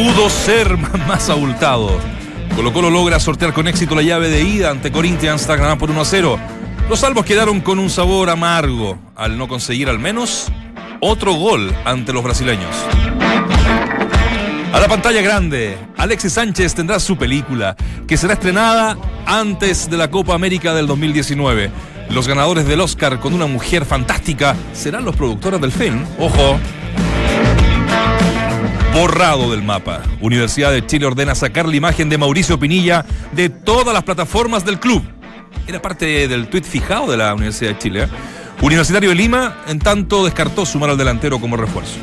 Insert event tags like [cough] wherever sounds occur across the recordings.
pudo ser [laughs] más abultado. Colo Colo logra sortear con éxito la llave de ida ante Corinthians tras ganar por 1 a 0. Los salvos quedaron con un sabor amargo al no conseguir al menos otro gol ante los brasileños. A la pantalla grande, Alexis Sánchez tendrá su película, que será estrenada antes de la Copa América del 2019. Los ganadores del Oscar con una mujer fantástica serán los productores del film. Ojo. Borrado del mapa. Universidad de Chile ordena sacar la imagen de Mauricio Pinilla de todas las plataformas del club. Era parte del tuit fijado de la Universidad de Chile. ¿eh? Universitario de Lima, en tanto, descartó sumar al delantero como refuerzo.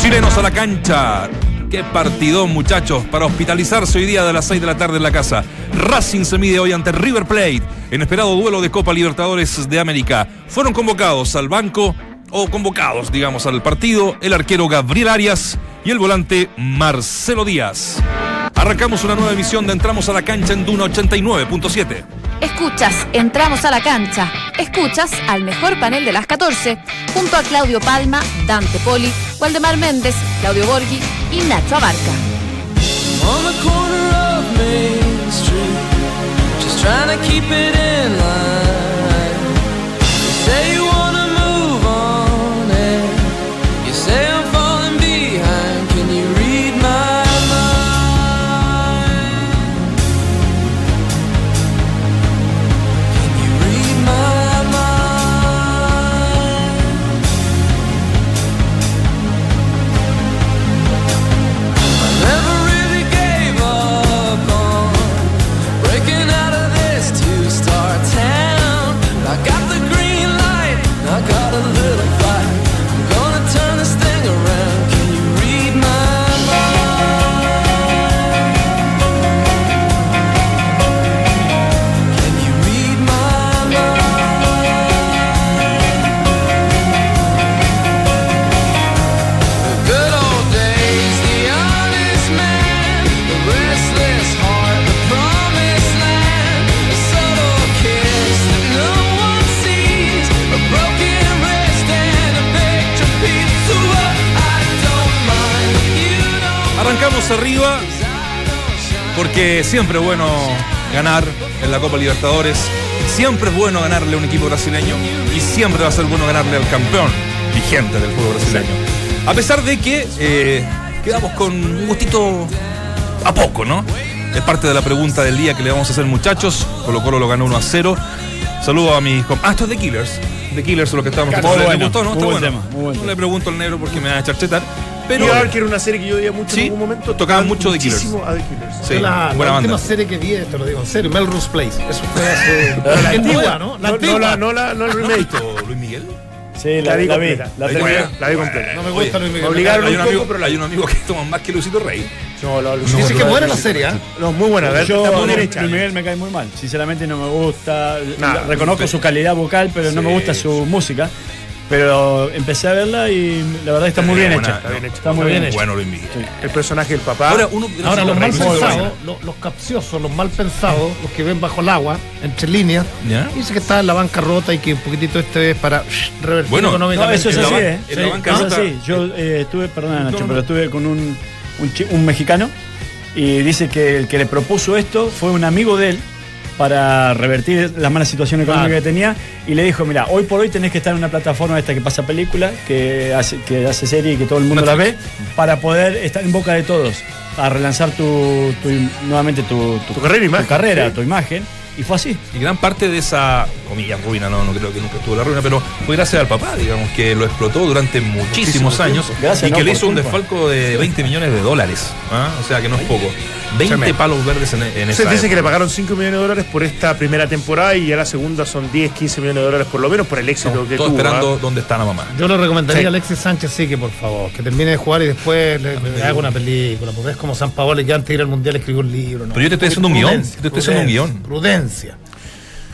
Chilenos a la cancha. Qué partidón, muchachos, para hospitalizarse hoy día de las 6 de la tarde en la casa. Racing se mide hoy ante River Plate en esperado duelo de Copa Libertadores de América. Fueron convocados al banco, o convocados, digamos, al partido, el arquero Gabriel Arias y el volante Marcelo Díaz. Arrancamos una nueva emisión de Entramos a la cancha en Duna 89.7. Escuchas, entramos a la cancha. Escuchas al mejor panel de las 14, junto a Claudio Palma, Dante Poli, Waldemar Méndez, Claudio Borghi y Nacho Abarca. Siempre es bueno ganar en la Copa Libertadores, siempre es bueno ganarle a un equipo brasileño y siempre va a ser bueno ganarle al campeón vigente del fútbol brasileño. A pesar de que eh, quedamos con un gustito a poco, ¿no? Es parte de la pregunta del día que le vamos a hacer muchachos. Colo Colo lo ganó 1 a 0. Saludo a mis Ah, esto es de Killers. De Killers lo que estábamos Muy ¿Le bueno, gustó, no? muy Está buen bueno. tema, muy buen No le pregunto al negro porque me va a echar chetar. Pero Pero que era una serie que yo veía mucho Sí, en algún momento. tocaban mucho The Killers. muchísimo a The Killers. Sí, la, la buena última banda. serie que vi, te lo digo en serio, Melrose Place. Eso fue hace. la antigua, ¿no? La No, antigua. no, la, no, la, no el remake. Luis Miguel. Sí, La vi la, vi. completa. La terminé. está. La vi completa. No me gusta Luis Miguel. Me obligaron Hay un un, poco, amigo, pero la hay un amigo que toma más que Luisito Rey. No, lo, lo- Dice no, que no, buena no, la serie, ¿eh? No, muy buena. ver, Yo, está muy bien Luis. Miguel me cae muy mal. Sinceramente no me gusta. Nada. Reconozco su calidad vocal, pero no me Sí, gusta su música. Pero empecé a verla y la verdad está muy bien buena, hecha. está bien hecha. Está muy bien hecha. Bueno, Luis Miguel. El personaje del papá. Ahora, uno, Ahora, los mal pensados, los, los capciosos, los mal pensados, los que ven bajo el agua, entre líneas, ¿Ya? dice que está en la bancarrota y que un poquitito este es para shh, revertir Bueno, económicamente. no, eso es así, ¿eh? Es así. Yo eh, estuve, perdona Nacho, no. pero estuve con un, un, chi- un mexicano y dice que el que le propuso esto fue un amigo de él para revertir la mala situación económica Claro. que tenía y le dijo, mira, hoy por hoy tenés que estar en una plataforma esta que pasa película, que hace, que hace serie y que todo el mundo la ve, Netflix. para poder estar en boca de todos, a relanzar tu, tu- nuevamente tu, Tu carrera, imagen. tu carrera, Sí. tu imagen. Y fue así. Y gran parte de esa, comillas, ruina, no, no creo que nunca estuvo la ruina, pero fue gracias al papá, digamos, que lo explotó durante muchísimos años Gracias, y no, que le por hizo un desfalco de 20 millones de dólares. ¿ah? O sea, que no es poco. 20 Tremendo. palos verdes en, en esa Se dice que época. le pagaron 5 millones de dólares por esta primera temporada y ya la segunda son 10, 15 millones de dólares por lo menos por el éxito Estamos que tuvo. esperando ¿ah? dónde está la mamá. Yo le recomendaría Sí. a Alexis Sánchez, sí, que por favor, que termine de jugar y después le, le haga una película. Porque es como San Paolo que antes de ir al mundial escribió un libro. ¿no? Pero yo te estoy haciendo un guion, te estoy haciendo un guion. Prudencia.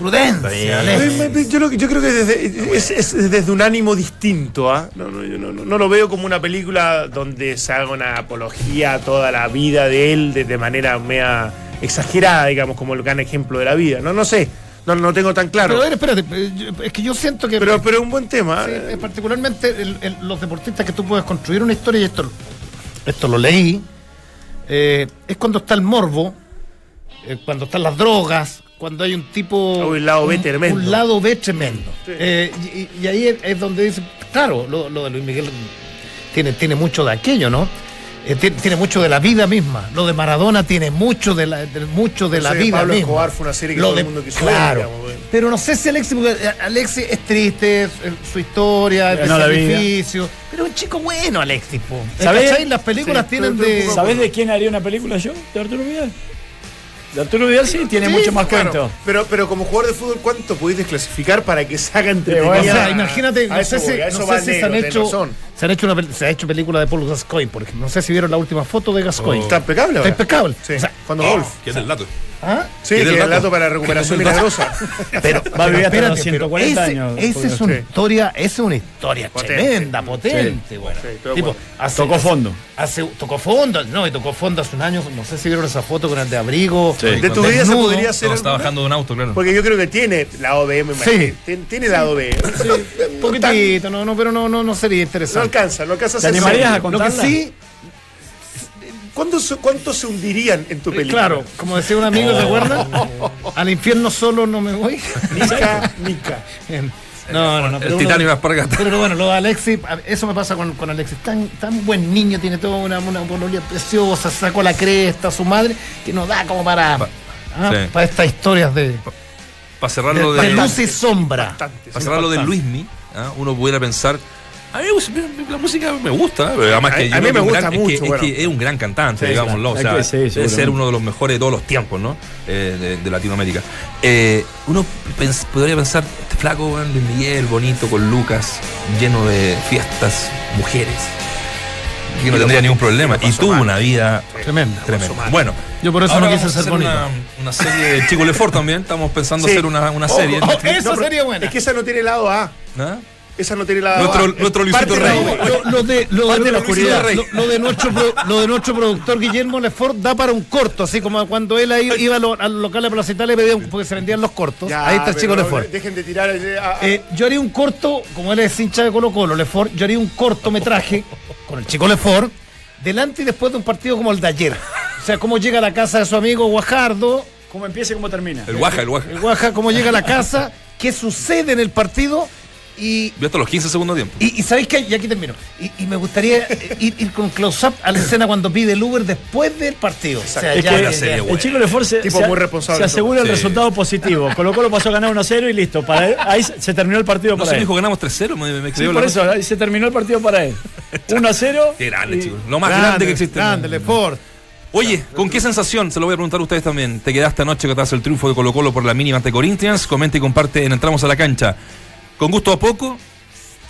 Prudencia. Alexis. Yo, lo- yo creo que desde, es, es desde un ánimo distinto. ¿ah? No, no, yo no, no- no lo veo como una película donde se haga una apología a toda la vida de él de, de manera mea exagerada, digamos, como el gran ejemplo de la vida. No, no sé, no, no tengo tan claro. Pero a ver, espérate, eh, yo- es que yo siento que. Pero, pero es un buen tema. Sí, ¿eh? eh, particularmente el- el- los deportistas que tú puedes construir una historia y esto esto lo leí, eh, es cuando está el morbo, eh, cuando están las drogas, cuando hay un tipo... Hay un lado B tremendo. Un lado B tremendo. Eh, y, y ahí es, es donde dice, claro, lo, lo de Luis Miguel tiene, tiene mucho de aquello, ¿no? Eh, tiene, tiene mucho de la vida misma. Lo de Maradona tiene mucho de la, de- mucho de No la vida Pablo misma. Escobar fue una serie que Lo todo de- el mundo quiso claro. ver, digamos, bueno. Pero no sé si Alexis, porque eh, Alexis es triste, es- es su historia, la vida. sacrificio. Pero es un chico bueno, Alexis. po. ¿Sabés? ¿Cachai? Las películas Sí, tienen de. ¿Sabés de quién haría una película yo? ¿De Arturo Vidal? De Arturo Vidal sí, tiene Sí, mucho más Claro, cuento. pero, pero como jugador de fútbol, ¿cuánto podéis desclasificar para que se haga bueno, O entretenida? sea, imagínate, A no eso sé si, no va sé si se han hecho, razón. Se han hecho una, se ha hecho película de Paul Gascoigne, por ejemplo. No sé si vieron la última foto de Gascoigne. Está impecable Está ahora. impecable. Sí, O sea, cuando golf. ¿Qué es el dato? ¿ah? Sí, ¿Qué que del el dato? dato para recuperación [laughs] milagrosa. [laughs] Pero, Va a vivir hasta los espérate, 140 pero años, Esa es una Sí. historia, esa es una historia Potente. tremenda, potente. bueno. Sí, pero Tipo, bueno. hace- Tocó fondo. Hace, tocó fondo, no, y tocó fondo hace un año, no sé si vieron esa foto con el de abrigo. Sí. De tu vida se podría hacer. No, está bajando de un auto, claro. Porque yo creo que tiene me imagino. Sí. Tien- Tiene lado B. Un poquitito, no, no, pero no, no, no sería No interesante. Alcanza, no alcanza a ¿Te ser animarías a Lo que contarla? sí, ¿Cuántos se- ¿Cuántos se hundirían en tu película? claro, como decía un amigo, ¿se acuerdan? [laughs] Al infierno solo no me voy. Nica, [laughs] Nica. No, no, no. El pero titanio uno- más para acá. Pero bueno, lo de Alexis, eso me pasa con, con Alexis. Tan, tan buen niño, tiene toda una, una polonia preciosa, sacó la cresta a su madre, que nos da como para, Pa- ah, sí. para estas historias de, Para de, cerrarlo de de, luz y sombra. Para cerrar lo de Luismi, ¿ah? uno pudiera pensar. A mí la música me gusta, pero además A- que a yo mí me es un gusta gran- es mucho, que, es bueno. que es un gran cantante, Sí, digámoslo. claro. O sea, sí, debe ser uno de los mejores de todos los tiempos, ¿no? Eh, de, de Latinoamérica. Eh, uno pens- podría pensar, este flaco, Luis Miguel, bonito, con Lucas, lleno de fiestas, mujeres. Que no tendría ningún problema. Y tuvo una vida Tremenda. tremenda. Bueno, Yo por eso ahora no quise a hacer bonito. Una, una serie de Chico Lefort también. Estamos pensando Sí. hacer una, una serie. Esa pero- sería buena. Es que esa no tiene lado A. ¿Ah? Esa no tiene lado Nuestro- Luisito la Rey. Lo, lo de, lo, Parte de, de la lo- oscuridad. lo- lo de nuestro lo de nuestro productor Guillermo Lefort da para un corto, así como cuando él ahí iba a lo- al local de Plaza Italia y pedía un- porque se vendían los cortos. Ya, ahí está el chico Lefort. Dejen de tirar. eh, a- a- Eh, yo haría un corto, como él es hincha de Colo Colo, Lefort, yo haría un cortometraje [laughs] con el chico Lefort, delante y después de un partido como el de ayer. O sea, cómo llega a la casa de su amigo Guajardo, ¿Cómo empieza y cómo termina? El Guaja, el Guaja. el Guaja, cómo llega a la casa, qué sucede en el partido y Vio hasta los 15 segundos de tiempo. y, y sabéis que, y aquí termino, y, y me gustaría eh, ir, ir con close-up a la escena cuando pide el Uber después del partido. O sea, Es ya- que ya- serie ya- el chico Lefort se, Tipo se- muy responsable se asegura el. Sí. resultado positivo. [laughs] Colo Colo pasó a ganar 1-0 y listo. Para él- ahí se terminó el partido No para él. dijo ganamos 3-0, me, me Sí, por eso, ahí se terminó el partido para él. [laughs] 1-0. Qué grande, y- chico. Lo más grande, que existe. Grande, Lefort. Oye, ¿con qué sensación? Se lo voy a preguntar a ustedes también. ¿Te quedaste anoche tras el triunfo de Colo Colo por la mínima ante Corinthians? Comenta y comparte en Entramos a la Cancha. Con gusto a poco,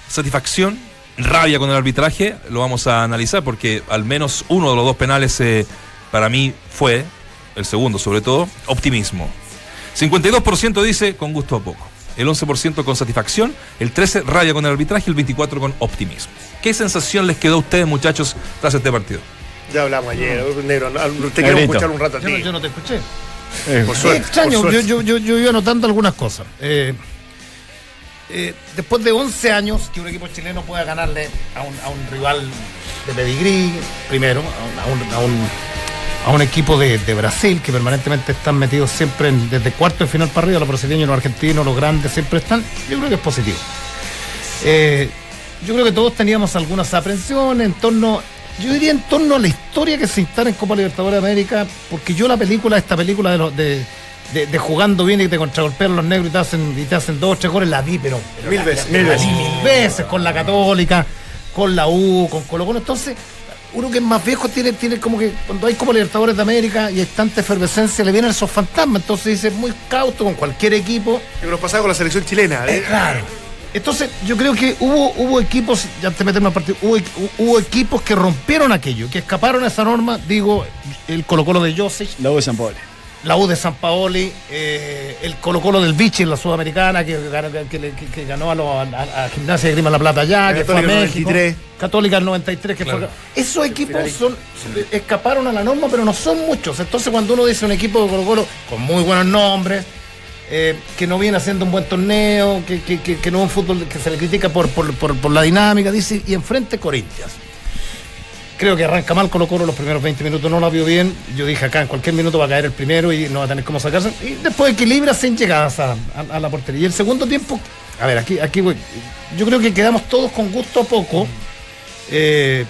satisfacción, rabia con el arbitraje, lo vamos a analizar porque al menos uno de los dos penales eh, para mí fue, el segundo sobre todo, optimismo. 52% dice con gusto a poco, el 11% con satisfacción, el 13% rabia con el arbitraje y el 24% con optimismo. ¿Qué sensación les quedó a ustedes muchachos tras este partido? Ya hablamos ayer, negro. Te quiero escuchar un rato a Yo, no- ti. yo no te escuché. Eh, Por Es suerte. extraño, por yo, suerte. yo, yo, yo iba anotando algunas cosas. Eh, eh, después de 11 años que un equipo chileno pueda ganarle a un, a un rival de pedigrí, primero, a un, a un- a un- equipo de, Brasil que permanentemente están metidos siempre desde cuarto de final para arriba, los brasileños, los argentinos, los grandes siempre están, yo creo que es positivo. Eh, yo creo que todos teníamos algunas aprensiones en torno, yo diría en torno a la historia que se instala en Copa Libertadores de América, porque yo la película, esta película de los de, de- de jugando bien y te contragolpean los negros y te hacen, y te hacen dos o tres goles, la vi, pero, pero Mil la- veces. la- Mil la veces. vi mil veces, con la Católica, con la U, con Colo Colo. Entonces, uno que es más viejo tiene, tiene como que cuando hay Copa Libertadores de América y hay tanta efervescencia, le vienen esos fantasmas. Entonces dice, muy cauto con cualquier equipo. Lo que nos pasaba con la selección chilena. Eh, ¿eh? claro. Entonces, yo creo que hubo, hubo equipos, ya antes de meterme al partido, hubo, hubo equipos que rompieron aquello, que escaparon a esa norma. Digo, el Colo Colo de Josic, La U de San Pablo. La U de San Paoli, eh, el Colo Colo del Vichy en la Sudamericana, que, ganó- que- que- que- que ganó a, a Gimnasia de Grima La Plata allá, que fue a México. 93. Católica del 93, que Claro. fue. Esos equipos son, escaparon a la norma, pero no son muchos. Entonces, cuando uno dice un equipo de Colo Colo con muy buenos nombres, eh, que no viene haciendo un buen torneo, que, no es un fútbol que se le critica por, por- por- por la dinámica, dice, y enfrente Corinthians. Creo que arranca mal Colo Colo los primeros 20 minutos, no la vio bien. Yo dije acá en cualquier minuto va a caer el primero y no va a tener cómo sacarse. Y después equilibra sin llegadas a, a- a la portería. Y el segundo tiempo, a ver, aquí, aquí voy. Yo creo que quedamos todos con gusto a poco. eh,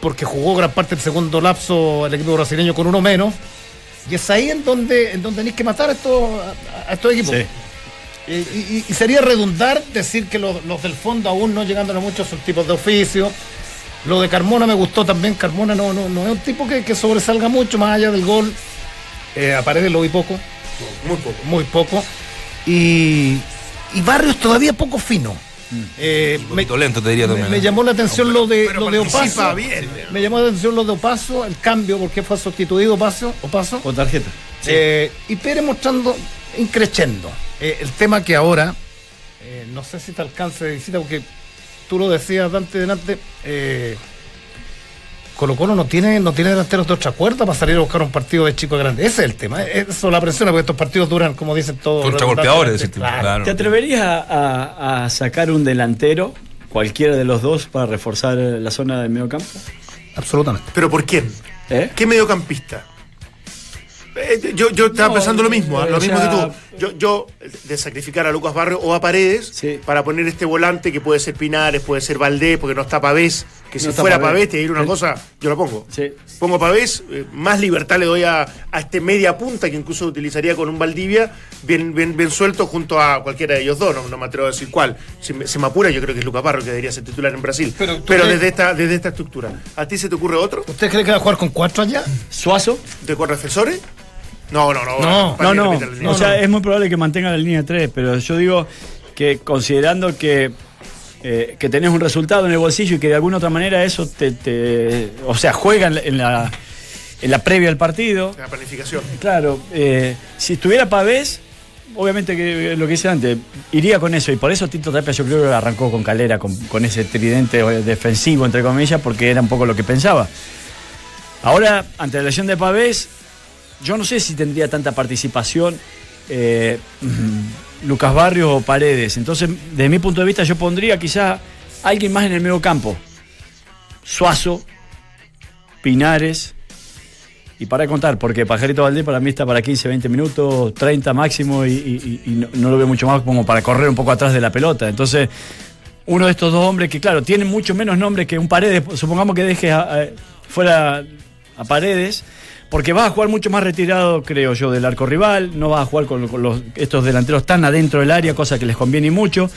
porque jugó gran parte del segundo lapso el equipo brasileño con uno menos. Y es ahí en donde, en donde tenéis que matar a estos, a, estos equipos. Sí. Y, y- y sería redundar decir que los, los del fondo aún no llegando a muchos tipos de oficio. Lo de Carmona me gustó también. Carmona no, no, no es un tipo que, que sobresalga mucho más allá del gol. Eh, a Paredes lo vi poco, Muy poco. muy poco. Y, y Barrios todavía poco fino. Eh, Un poquito lento, te diría me, también. me ¿eh? llamó la atención lo de, lo de Opaso. bien. Me llamó la atención lo de Opaso, el cambio, porque fue sustituido Opaso. Opaso. Con tarjeta. Eh, y Pérez mostrando, increchendo. Eh, el tema que ahora, eh, no sé si te alcance de visita, porque tú lo decías Dante delante, eh, Colo Colo no tiene, no tiene delanteros de otra cuerda para salir a buscar un partido de chico grande. Ese es el tema. eh, Eso la presión, porque estos partidos duran, como dicen todos. Decís tú. Claro. Claro. ¿Te atreverías a, a- a sacar un delantero, cualquiera de los dos, para reforzar la zona del medio campo? Absolutamente. ¿Pero por quién? ¿Eh? ¿Qué mediocampista? Eh, yo, yo estaba No, pensando lo mismo, ¿ah? eh, lo mismo sea- que tú. Yo, yo, de sacrificar a Lucas Barrio o a Paredes Sí. para poner este volante que puede ser Pinares, puede ser Valdés, porque no está Pavés, que si No fuera Pavés. Te diré una cosa, yo lo pongo. Sí. Pongo Pavés, eh, más libertad le doy a, a este media punta que incluso utilizaría con un Valdivia bien, bien, bien suelto junto a cualquiera de ellos dos, no, no me atrevo a decir cuál. Si me, se me apura, yo creo que es Lucas Barrio que debería ser titular en Brasil. Pero desde, esta, desde esta estructura. ¿A ti se te ocurre otro? ¿Usted cree que va a jugar con cuatro allá? ¿Suazo? ¿De con defensores? No, no, no. No, No, o sea, es muy probable que mantenga la línea 3, pero yo digo que considerando que, eh, que tenés un resultado en el bolsillo y que de alguna otra manera eso te, te- o sea, juega en la, en la, en la previa al partido. La planificación. Claro, eh, si estuviera Pavés, obviamente que eh, lo que hice antes, iría con eso. Y por eso Tito Tapia yo creo que arrancó con Calera, con, con ese tridente defensivo, entre comillas, porque era un poco lo que pensaba. Ahora, ante la lesión de Pavés, yo no sé si tendría tanta participación eh, mm, Lucas Barrios o Paredes. Entonces, desde mi punto de vista, yo pondría quizá alguien más en el medio campo. Suazo, Pinares, y para contar, porque Pajarito Valdés para mí está para 15, 20 minutos, 30 máximo, y, no, lo veo mucho más como para correr un poco atrás de la pelota. Entonces, uno de estos dos hombres que, claro, tienen mucho menos nombre que un Paredes, supongamos que deje a- a- fuera a Paredes, porque va a jugar mucho más retirado, creo yo, del arco rival, no va a jugar con, con los, estos delanteros tan adentro del área, cosa que les conviene y mucho.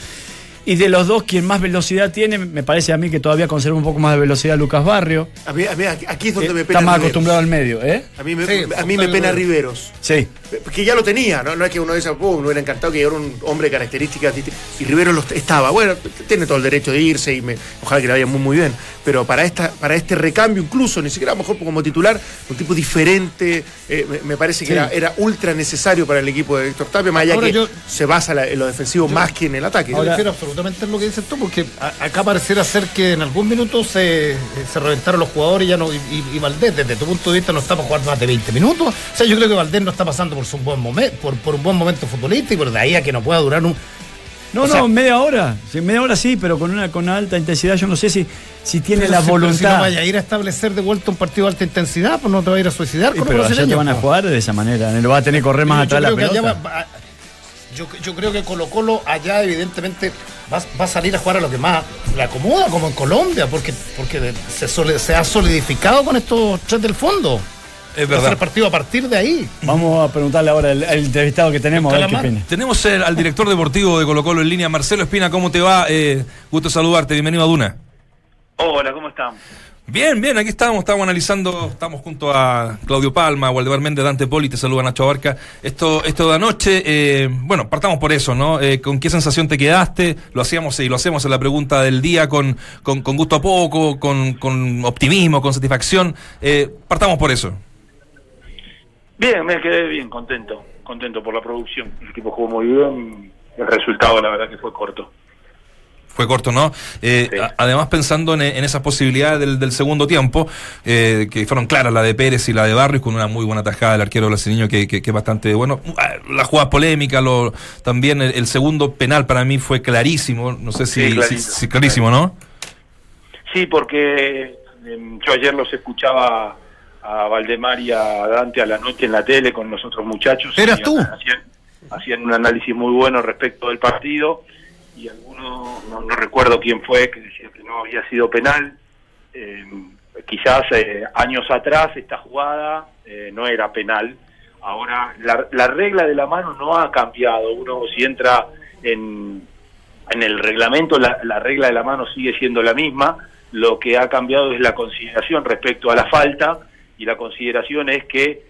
Y de los dos, quien más velocidad tiene, me parece a mí que todavía conserva un poco más de velocidad Lucas Barrio. A mí, a mí aquí es donde que me pena. está más Riveros. acostumbrado al medio, ¿eh? A mí me, Sí, a mí me total, pena. Riveros. Sí. Que ya lo tenía, ¿no? No es que uno dice, oh, me hubiera encantado que llegara un hombre de características distintas. Y Rivero lo estaba. Bueno, tiene todo el derecho de irse y me, ojalá que le vaya muy, muy bien. Pero para esta para este recambio, incluso, ni siquiera a lo mejor como titular, un tipo diferente, eh, me, me parece que Sí. era, era ultra necesario para el equipo de Héctor Tapia, más allá Ahora que yo- se basa la- en lo defensivo más que en el ataque. Refiero absolutamente a lo que dices tú, porque a- acá pareciera ser que en algún minuto se, se reventaron los jugadores y ya no, y, y- y Valdés, desde tu punto de vista, no está para jugar más de 20 minutos. O sea, yo creo que Valdés no está pasando por su buen momento, por, por un buen momento futbolístico, pero de ahí a que no pueda durar un. No, O no, sea- media hora. Sí, media hora sí, pero con una, con alta intensidad. Yo no sé si, si tiene Pero la si- voluntad. Si no vaya a ir a establecer de vuelta un partido de alta intensidad, pues no te va a ir a suicidar Sí, con pero allá te van a po. jugar de esa manera. No va a tener que correr más Yo atrás la creo que allá pelota. va- yo, yo creo que Colo Colo allá evidentemente va, va a salir a jugar a lo que más le acomoda, como en Colombia, porque, porque se, sole- se ha solidificado con estos tres del fondo. Es Va a ser verdad. el partido a partir de ahí. Vamos a preguntarle ahora al, al entrevistado que tenemos, a ver qué. Tenemos al director deportivo de Colo Colo en línea, Marcelo Espina. ¿Cómo te va? Eh, gusto saludarte. Bienvenido a Duna. Hola, ¿cómo están? Bien, bien, aquí estamos, estamos analizando, estamos junto a Claudio Palma, Waldemar Méndez, Dante Poli, te saluda Nacho Abarca. Esto, esto de anoche, eh, bueno, partamos por eso, ¿no? Eh, ¿Con qué sensación te quedaste? Lo hacíamos y lo hacemos en la pregunta del día con, con, con gusto a poco, con, con optimismo, con satisfacción. Eh, partamos por eso. Bien, me quedé bien, contento, contento por la producción. El equipo jugó muy bien, el resultado la verdad que fue corto. Fue corto, ¿no? Eh, Sí. a- Además, pensando en, en esas posibilidades del, del segundo tiempo, eh, que fueron claras, la de Pérez y la de Barrios, con una muy buena tajada del arquero brasileño, que, que, que es bastante bueno. Ah, La jugada polémica, lo, también el, el segundo penal para mí fue clarísimo. No sé si, Sí, si- clarito. si- clarísimo, ¿no? Sí, porque Em, Yo ayer los escuchaba a Valdemar y a Dante a la noche en la tele con los otros muchachos. ¿Eras tú? Hacían, hacían un análisis muy bueno respecto del partido y alguno, no, no recuerdo quién fue, que decía que no había sido penal. Em, quizás eh, años atrás esta jugada eh, no era penal. Ahora, la, la regla de la mano no ha cambiado. Uno si entra en, en el reglamento, la, la regla de la mano sigue siendo la misma. Lo que ha cambiado es la consideración respecto a la falta y la consideración es que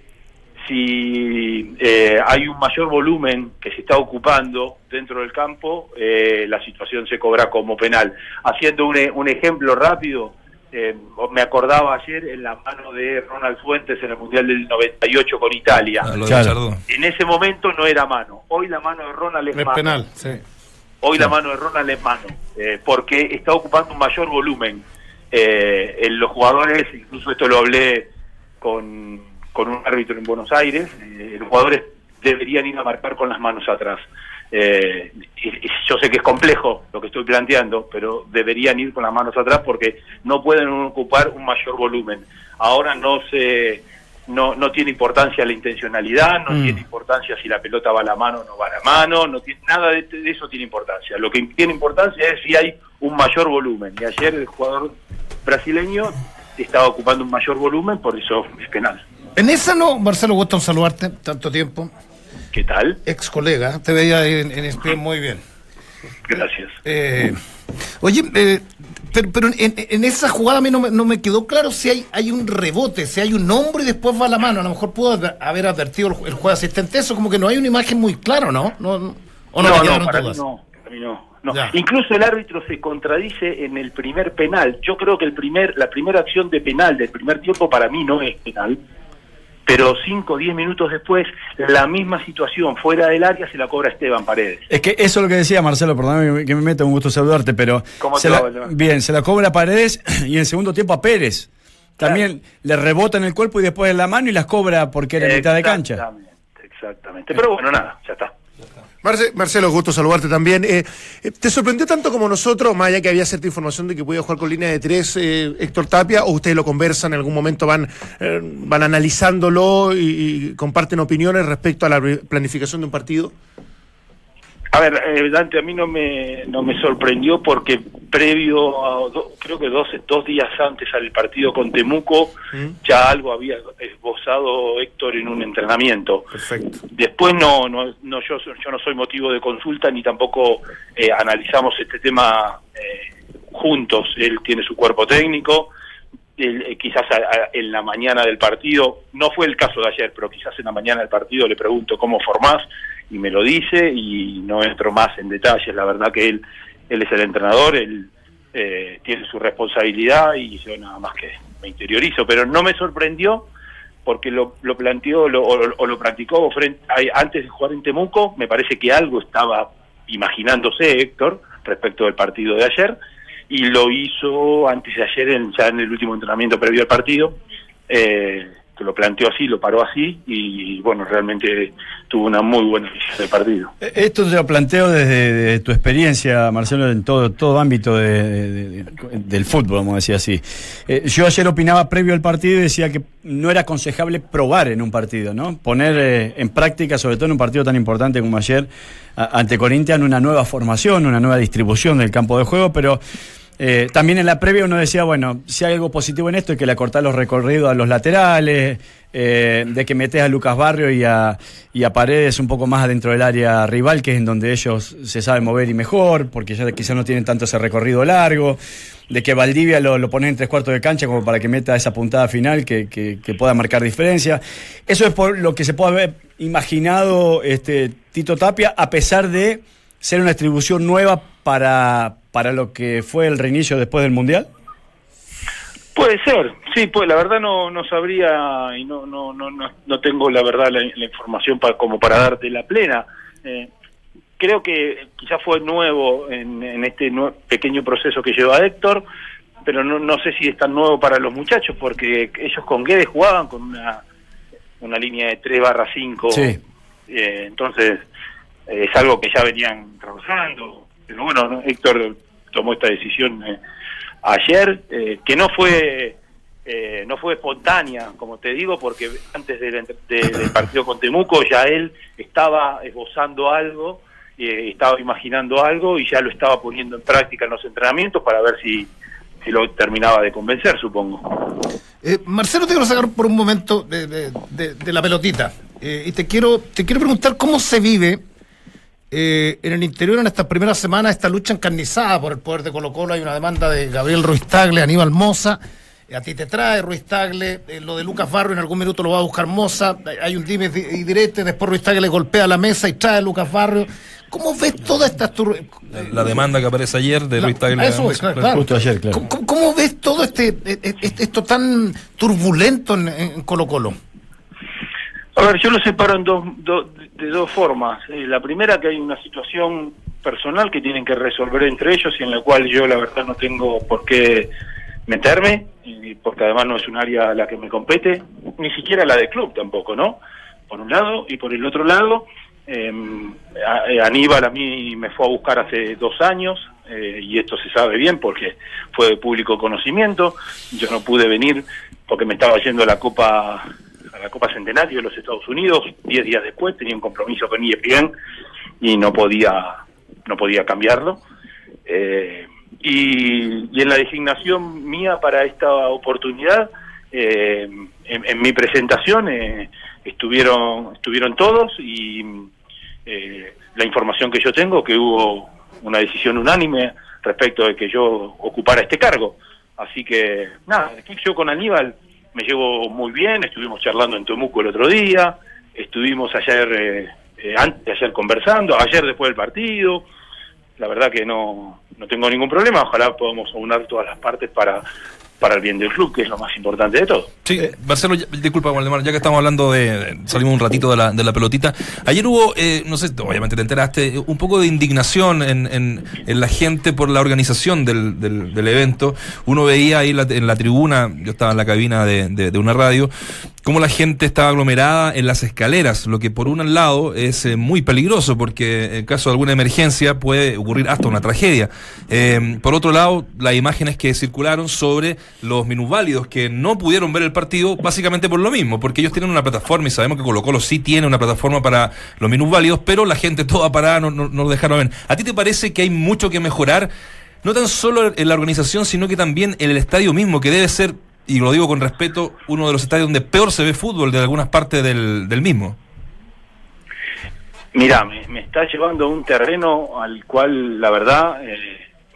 si eh, hay un mayor volumen que se está ocupando dentro del campo, eh, la situación se cobra como penal. Haciendo un, un ejemplo rápido, eh, me acordaba ayer en la mano de Ronald Fuentes en el Mundial del 98 con Italia. Ah, Claro. En ese momento no era mano. Hoy la mano de Ronald es, Es mano. penal, sí. Hoy la mano de Ronald es mano, eh, porque está ocupando un mayor volumen. Eh, en los jugadores, incluso esto lo hablé con, con un árbitro en Buenos Aires, eh, los jugadores deberían ir a marcar con las manos atrás. Eh, y- y yo sé que es complejo lo que estoy planteando, pero deberían ir con las manos atrás porque no pueden ocupar un mayor volumen. Ahora no se no, no tiene importancia la intencionalidad, no Mm. tiene importancia si la pelota va a la mano o no va a la mano, no tiene, nada de, de eso tiene importancia. Lo que tiene importancia es si hay un mayor volumen. Y ayer el jugador brasileño estaba ocupando un mayor volumen, por eso es penal. En esa no, Marcelo, gusto en saludarte, tanto tiempo. ¿Qué tal? Ex colega, te veía en, en ESPN muy bien. Gracias. Eh, oye, eh, pero, pero en, en esa jugada a mí no me, no me quedó claro si hay, hay un rebote, si hay un hombre y después va la mano. A lo mejor pudo haber- advertido el, el juez asistente eso, como que no hay una imagen muy clara, ¿no? no, no o no, para mí no, para mí no, no. Incluso el árbitro se contradice en el primer penal. Yo creo que el primer, la primera acción de penal del primer tiempo para mí no es penal. Pero 5 o 10 minutos después, la misma situación fuera del área se la cobra Esteban Paredes. Es que eso es lo que decía Marcelo, perdóname que me meta, un gusto saludarte, pero bien, se la cobra Paredes [clears throat] y en segundo tiempo a Pérez. También le rebota en el cuerpo y después en la mano y las cobra porque era mitad de cancha. Exactamente, exactamente. Pero bueno, nada, ya está. Marce- Marcelo, gusto saludarte también. Eh, eh, ¿Te sorprendió tanto como nosotros, más allá que había cierta información de que podía jugar con línea de tres eh, Héctor Tapia, o ustedes lo conversan, en algún momento van, eh, van analizándolo y, comparten opiniones respecto a la planificación de un partido? A ver, eh, Dante, a mí no me, no me sorprendió porque previo, a do- creo que dos, dos días antes al partido con Temuco, ya algo había esbozado Héctor en un entrenamiento. Perfecto. Después no, no, no yo, yo no soy motivo de consulta ni tampoco eh, analizamos este tema eh, juntos. Él tiene su cuerpo técnico, él, eh, quizás a- a- en la mañana del partido, no fue el caso de ayer, pero quizás en la mañana del partido le pregunto cómo formás y me lo dice y no entro más en detalles. La verdad que él, él es el entrenador, él eh, tiene su responsabilidad y yo nada más que me interiorizo, pero no me sorprendió porque lo, lo planteó lo- o, lo practicó frente, antes de jugar en Temuco, me parece que algo estaba imaginándose Héctor respecto del partido de ayer y lo hizo antes de ayer en, ya en el último entrenamiento previo al partido, eh, lo planteó así, lo paró así y bueno, realmente tuvo una muy buena visión del partido. Eh, Esto te lo planteo desde de tu experiencia, Marcelo, en todo, todo ámbito de- de- de- del fútbol, vamos a decir así. Eh, yo ayer opinaba previo al partido y decía que no era aconsejable probar en un partido, ¿no? Poner eh, en práctica, sobre todo en un partido tan importante como ayer, a- ante Corinthians, una nueva formación, una nueva distribución del campo de juego, pero eh, también en la previa uno decía, bueno, si hay algo positivo en esto es que le acortás los recorridos a los laterales, eh, de que metes a Lucas Barrio y a, y a Paredes un poco más adentro del área rival, que es en donde ellos se saben mover y mejor, porque ya quizás no tienen tanto ese recorrido largo, de que Valdivia lo, lo pones en tres cuartos de cancha como para que meta esa puntada final que, que- que pueda marcar diferencia. Eso es por lo que se puede haber imaginado este, Tito Tapia, a pesar de ser una distribución nueva para, para lo que fue el reinicio después del Mundial. Puede ser, sí, pues la verdad no, no sabría y no, no, no, no, no tengo la verdad la, la información para, como para darte la plena. Eh, creo que quizás fue nuevo en, en este nue- pequeño proceso que lleva Héctor, pero no, no sé si es tan nuevo para los muchachos porque ellos con Guedes jugaban con una, una línea de 3 barra 5, Sí. eh, entonces eh, es algo que ya venían trabajando, pero bueno, ¿no? Héctor tomó esta decisión eh, ayer, eh, que no fue eh, no fue espontánea, como te digo, porque antes del, partido con Temuco ya él estaba esbozando algo, eh, estaba imaginando algo y ya lo estaba poniendo en práctica en los entrenamientos para ver si, si lo terminaba de convencer, supongo. Eh, Marcelo, te quiero sacar por un momento de, de- de- la pelotita. Y te quiero, te quiero preguntar cómo se vive eh, en el interior en estas primeras semanas esta lucha encarnizada por el poder de Colo Colo. Hay una demanda de Gabriel Ruiz Tagle, Aníbal Moza. Eh, a ti te trae Ruiz Tagle. eh, lo de Lucas Barrio en algún minuto lo va a buscar Moza. Hay- Hay un dime y direte. Después Ruiz Tagle golpea la mesa y trae a Lucas Barrio. ¿Cómo ves toda esta... tur- La demanda que aparece ayer de La- Luis Tagle. eso voy, claro, claro. Justo ayer, claro. ¿Cómo, ves todo este, e- e- esto tan turbulento en, en Colo Colo? A ver, yo lo separo en dos, do- de dos formas. Eh, la primera, que hay una situación personal que tienen que resolver entre ellos y en la cual yo la verdad no tengo por qué meterme, y porque además no es un área a la que me compete, ni siquiera la de club tampoco, ¿no? Por un lado, y por el otro lado, a- eh, Aníbal a mí me fue a buscar hace dos años, eh, y esto se sabe bien porque fue de público conocimiento, yo no pude venir porque me estaba yendo a la Copa a la Copa Centenario de los Estados Unidos, diez días después tenía un compromiso con ESPN y no podía no podía cambiarlo. Eh, y, en la designación mía para esta oportunidad, eh, en, mi presentación eh, estuvieron estuvieron todos y eh, la información que yo tengo que hubo una decisión unánime respecto de que yo ocupara este cargo. Así que nada, yo con Aníbal me llevo muy bien, estuvimos charlando en Temuco el otro día, estuvimos ayer eh, eh, antes de ayer conversando, ayer después del partido. La verdad que no, no tengo ningún problema, ojalá podamos aunar todas las partes para, para el bien del club, que es lo más importante de todo. Sí, Marcelo, ya- disculpa, Waldemar, ya que estamos hablando de, salimos un ratito de la, pelotita. Ayer hubo, eh, no sé, obviamente te enteraste, un poco de indignación en, la gente por la organización del, del, del evento. Uno veía ahí la, en la tribuna, yo estaba en la cabina de, de, de una radio, cómo la gente estaba aglomerada en las escaleras, lo que por un lado es eh, muy peligroso porque en caso de alguna emergencia puede ocurrir hasta una tragedia. Eh, por otro lado, las imágenes que circularon sobre los minusválidos que no pudieron ver el partido básicamente por lo mismo, porque ellos tienen una plataforma y sabemos que Colo Colo sí tiene una plataforma para los minusválidos, pero la gente toda parada no, no, no lo dejaron ver. ¿A ti te parece que hay mucho que mejorar? No tan solo en la organización, sino que también en el estadio mismo, que debe ser, y lo digo con respeto, uno de los estadios donde peor se ve fútbol de algunas partes del, del mismo. Mira, me, me está llevando a un terreno al cual la verdad eh,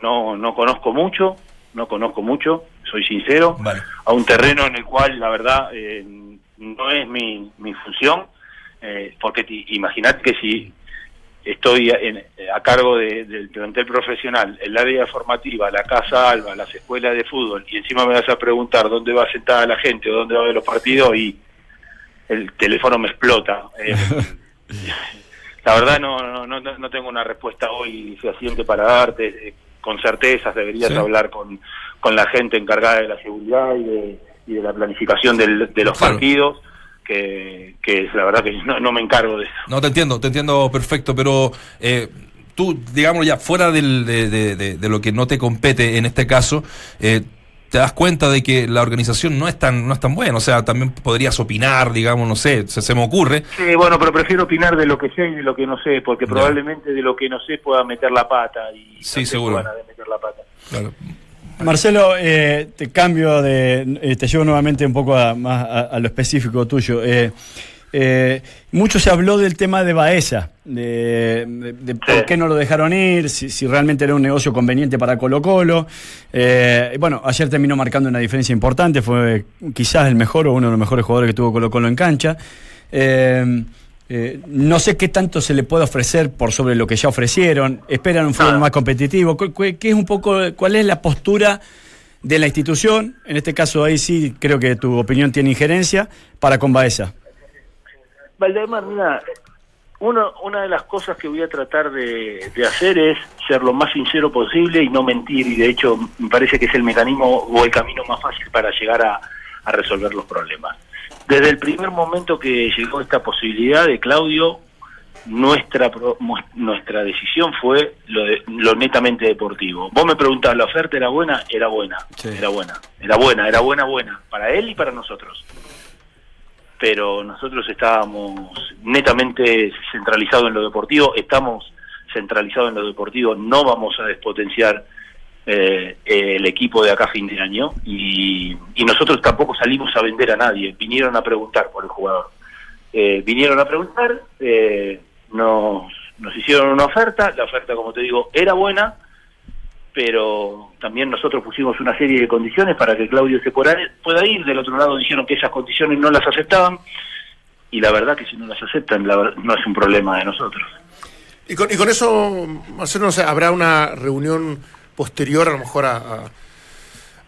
no, no conozco mucho, no conozco mucho, soy sincero, Vale. a un terreno en el cual la verdad eh, no es mi, mi función, eh, porque te- imaginate que si estoy en- a cargo de- del plantel profesional, el área formativa, la Casa Alba, las escuelas de fútbol, y encima me vas a preguntar dónde va sentada la gente o dónde va a ver los partidos y el teléfono me explota. Eh, [laughs] la verdad no, no, no, no tengo una respuesta hoy fehaciente para darte. eh, Con certezas deberías Sí. hablar con, con la gente encargada de la seguridad y de, y de la planificación del- de los Claro. partidos, que, que la verdad que no, no me encargo de eso. No, te entiendo, te entiendo perfecto, pero eh, tú, digamos ya, fuera del- de, de- de- de lo que no te compete en este caso, eh, te das cuenta de que la organización no es tan no es tan buena, o sea, también podrías opinar, digamos, no sé, se, se me ocurre. Sí, bueno, pero prefiero opinar de lo que sé y de lo que no sé, porque probablemente de lo que no sé pueda meter la pata y Sí, seguro. de meter la pata. Claro. Marcelo, eh, te cambio de. eh, te llevo nuevamente un poco a, más a, a lo específico tuyo. Eh, eh, mucho se habló del tema de Baeza, de, de- de por qué no lo dejaron ir, si, si realmente era un negocio conveniente para Colo Colo. Eh, bueno, ayer terminó marcando una diferencia importante, fue quizás el mejor o uno de los mejores jugadores que tuvo Colo Colo en cancha. Eh, eh, no sé qué tanto se le puede ofrecer por sobre lo que ya ofrecieron. Esperan un fútbol más competitivo. ¿Cu- cu- ¿Qué es un poco, cuál es la postura de la institución? En este caso ahí sí creo que tu opinión tiene injerencia para con Baeza. Valdemar, mira, uno, una de las cosas que voy a tratar de, de hacer es ser lo más sincero posible y no mentir, y de hecho me parece que es el mecanismo o el camino más fácil para llegar a, a resolver los problemas. Desde el primer momento que llegó esta posibilidad de Claudio, nuestra nuestra decisión fue lo, de- lo netamente deportivo. Vos me preguntás, ¿la oferta era buena? Era buena, Sí. era buena, era buena, era buena, buena, para él y para nosotros. Pero nosotros estábamos netamente centralizados en lo deportivo, estamos centralizados en lo deportivo, no vamos a despotenciar eh, el equipo de acá fin de año y, y nosotros tampoco salimos a vender a nadie, vinieron a preguntar por el jugador. Eh, vinieron a preguntar, eh, nos, nos hicieron una oferta, la oferta como te digo era buena, pero también nosotros pusimos una serie de condiciones para que Claudio se pueda ir, del otro lado dijeron que esas condiciones no las aceptaban y la verdad que si no las aceptan la no es un problema de nosotros. Y con, y con eso, Marcelo, habrá una reunión posterior, a lo mejor a, a,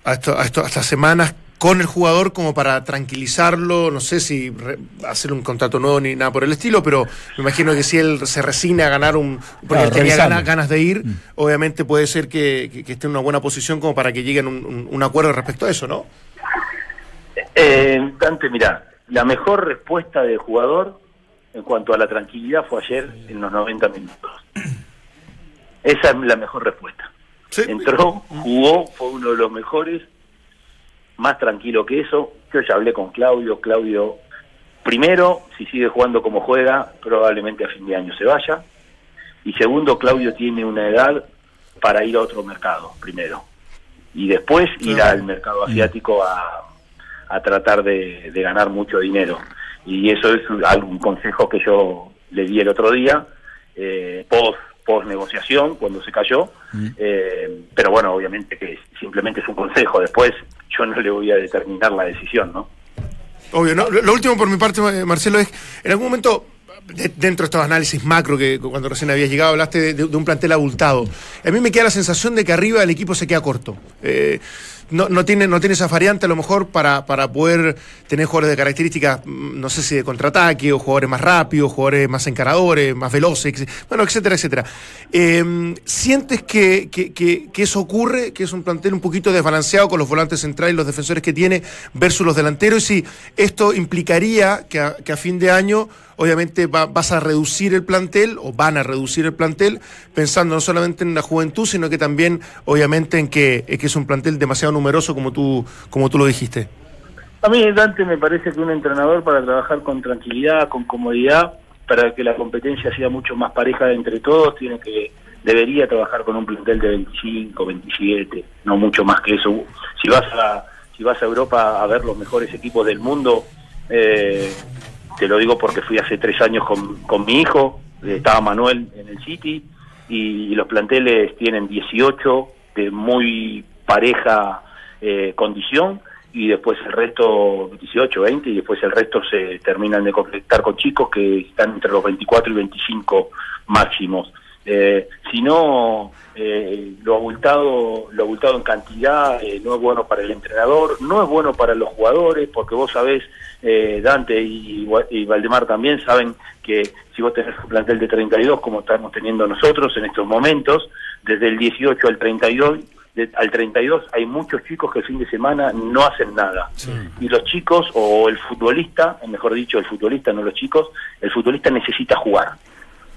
a esto- a esto- a estas semanas, con el jugador como para tranquilizarlo. No sé si re- hacer un contrato nuevo ni nada por el estilo, pero me imagino que si él se resigna a ganar un. Porque Claro, él tenía ganas, ganas de ir, obviamente puede ser que, que- que esté en una buena posición como para que lleguen a un, un- un acuerdo respecto a eso, ¿no? Eh, Dante, mira, la mejor respuesta del jugador en cuanto a la tranquilidad fue ayer en los 90 minutos. Esa es la mejor respuesta. Sí. Entró, jugó, fue uno de los mejores, más tranquilo que eso. Yo ya hablé con Claudio, Claudio, primero, si sigue jugando como juega, probablemente a fin de año se vaya. Y segundo, Claudio tiene una edad para ir a otro mercado, primero. Y después ir Claro. al mercado asiático a, a tratar de, de ganar mucho dinero. Y eso es un, algún consejo que yo le di el otro día, eh, post, post negociación, cuando se cayó. Eh, pero bueno, obviamente que simplemente es un consejo. Después yo no le voy a determinar la decisión, ¿no? Obvio, ¿no? Lo, lo último por mi parte, eh, Marcelo, es, en algún momento, de- dentro de estos análisis macro que cuando recién habías llegado, hablaste de, de- de un plantel abultado. A mí me queda la sensación de que arriba el equipo se queda corto. Eh, no, no, tiene, no tiene esa variante a lo mejor para, para poder tener jugadores de características, mm, no sé si de contraataque, o jugadores más rápidos, jugadores más encaradores, más veloces, bueno, etcétera, etcétera. Eh, ¿Sientes que, que- que- que eso ocurre, que es un plantel un poquito desbalanceado con los volantes centrales y los defensores que tiene versus los delanteros? Y si esto implicaría que a, que a fin de año, obviamente, va- vas a reducir el plantel o van a reducir el plantel, pensando no solamente en la juventud, sino que también, obviamente, en que, en que es un plantel demasiado numeroso, como tú, como tú lo dijiste. A mí, Dante, me parece que un entrenador para trabajar con tranquilidad, con comodidad, para que la competencia sea mucho más pareja entre todos, tiene que debería trabajar con un plantel de 25, 27, no mucho más que eso. Si vas a si vas a Europa a ver los mejores equipos del mundo, eh, te lo digo porque fui hace tres años con, con mi hijo, estaba Manuel en el City y los planteles tienen 18 de muy pareja eh, condición y después el resto 18, 20 y después el resto se terminan de completar con chicos que están entre los 24 y 25 máximos. Eh, si no, eh, lo abultado, lo abultado en cantidad eh, no es bueno para el entrenador, no es bueno para los jugadores, porque vos sabés, eh, Dante y, Valdemar también saben que si vos tenés un plantel de 32, como estamos teniendo nosotros en estos momentos, desde el 18 al 32, de- al 32 hay muchos chicos que el fin de semana no hacen nada. Y los chicos, o el futbolista, mejor dicho, el futbolista, no los chicos, el futbolista necesita jugar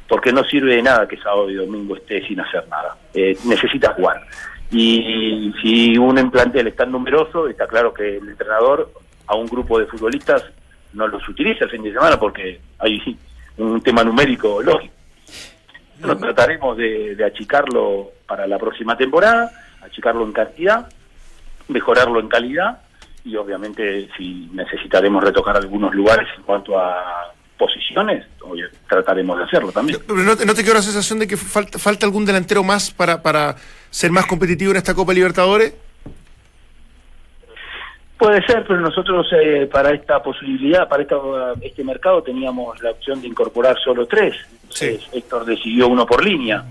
porque no sirve de nada que sábado y domingo esté sin hacer nada. Eh, necesita jugar. Y si un plantel es tan numeroso, está claro que el entrenador a un grupo de futbolistas no los utiliza el fin de semana porque hay un tema numérico lógico. Nosotros trataremos de, de achicarlo para la próxima temporada, achicarlo en cantidad, mejorarlo en calidad y obviamente si necesitaremos retocar algunos lugares en cuanto a posiciones, trataremos de hacerlo también. Pero ¿No, te- no te quedó la sensación de que falta, falta algún delantero más para, para ser más competitivo en esta Copa Libertadores? Puede ser, pero nosotros eh, para esta posibilidad, para esta, este mercado teníamos la opción de incorporar solo tres. Entonces, Héctor decidió uno por línea.